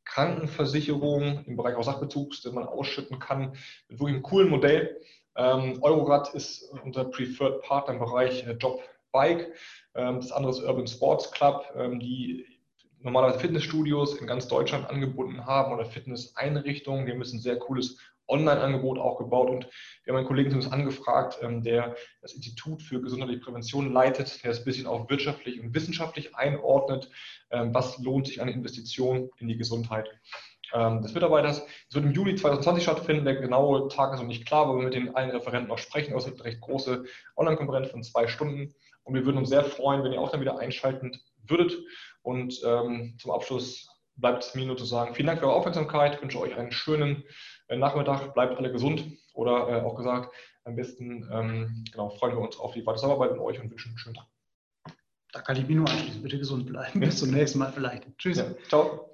Krankenversicherung im Bereich auch Sachbezugs, den man ausschütten kann, mit wirklich einem coolen Modell. Ähm, Eurorad ist unser Preferred Partner im Bereich äh, Job Bike. Ähm, das andere ist Urban Sports Club, ähm, die normalerweise Fitnessstudios in ganz Deutschland angebunden haben oder Fitnesseinrichtungen. Die haben ein sehr cooles Online-Angebot auch gebaut und wir haben einen Kollegen uns angefragt, ähm, der das Institut für gesundheitliche Prävention leitet, der es ein bisschen auch wirtschaftlich und wissenschaftlich einordnet, ähm, was lohnt sich an Investitionen in die Gesundheit ähm, des Mitarbeiters. Es wird im Juli 2020 stattfinden, der genaue Tag ist noch nicht klar, aber wir mit den allen Referenten noch sprechen. Es wird eine recht große Online-Konferenz von zwei Stunden und wir würden uns sehr freuen, wenn ihr auch dann wieder einschalten würdet. Und ähm, zum Abschluss bleibt es mir nur zu sagen, vielen Dank für eure Aufmerksamkeit. Ich wünsche euch einen schönen Nachmittag. Bleibt alle gesund. Oder äh, auch gesagt, am besten ähm, genau, freuen wir uns auf die weitere Zusammenarbeit mit euch und wünschen einen schönen Tag. Da kann ich mich nur anschließen. Bitte gesund bleiben. Bis zum nächsten Mal vielleicht. Tschüss. Ja, ciao.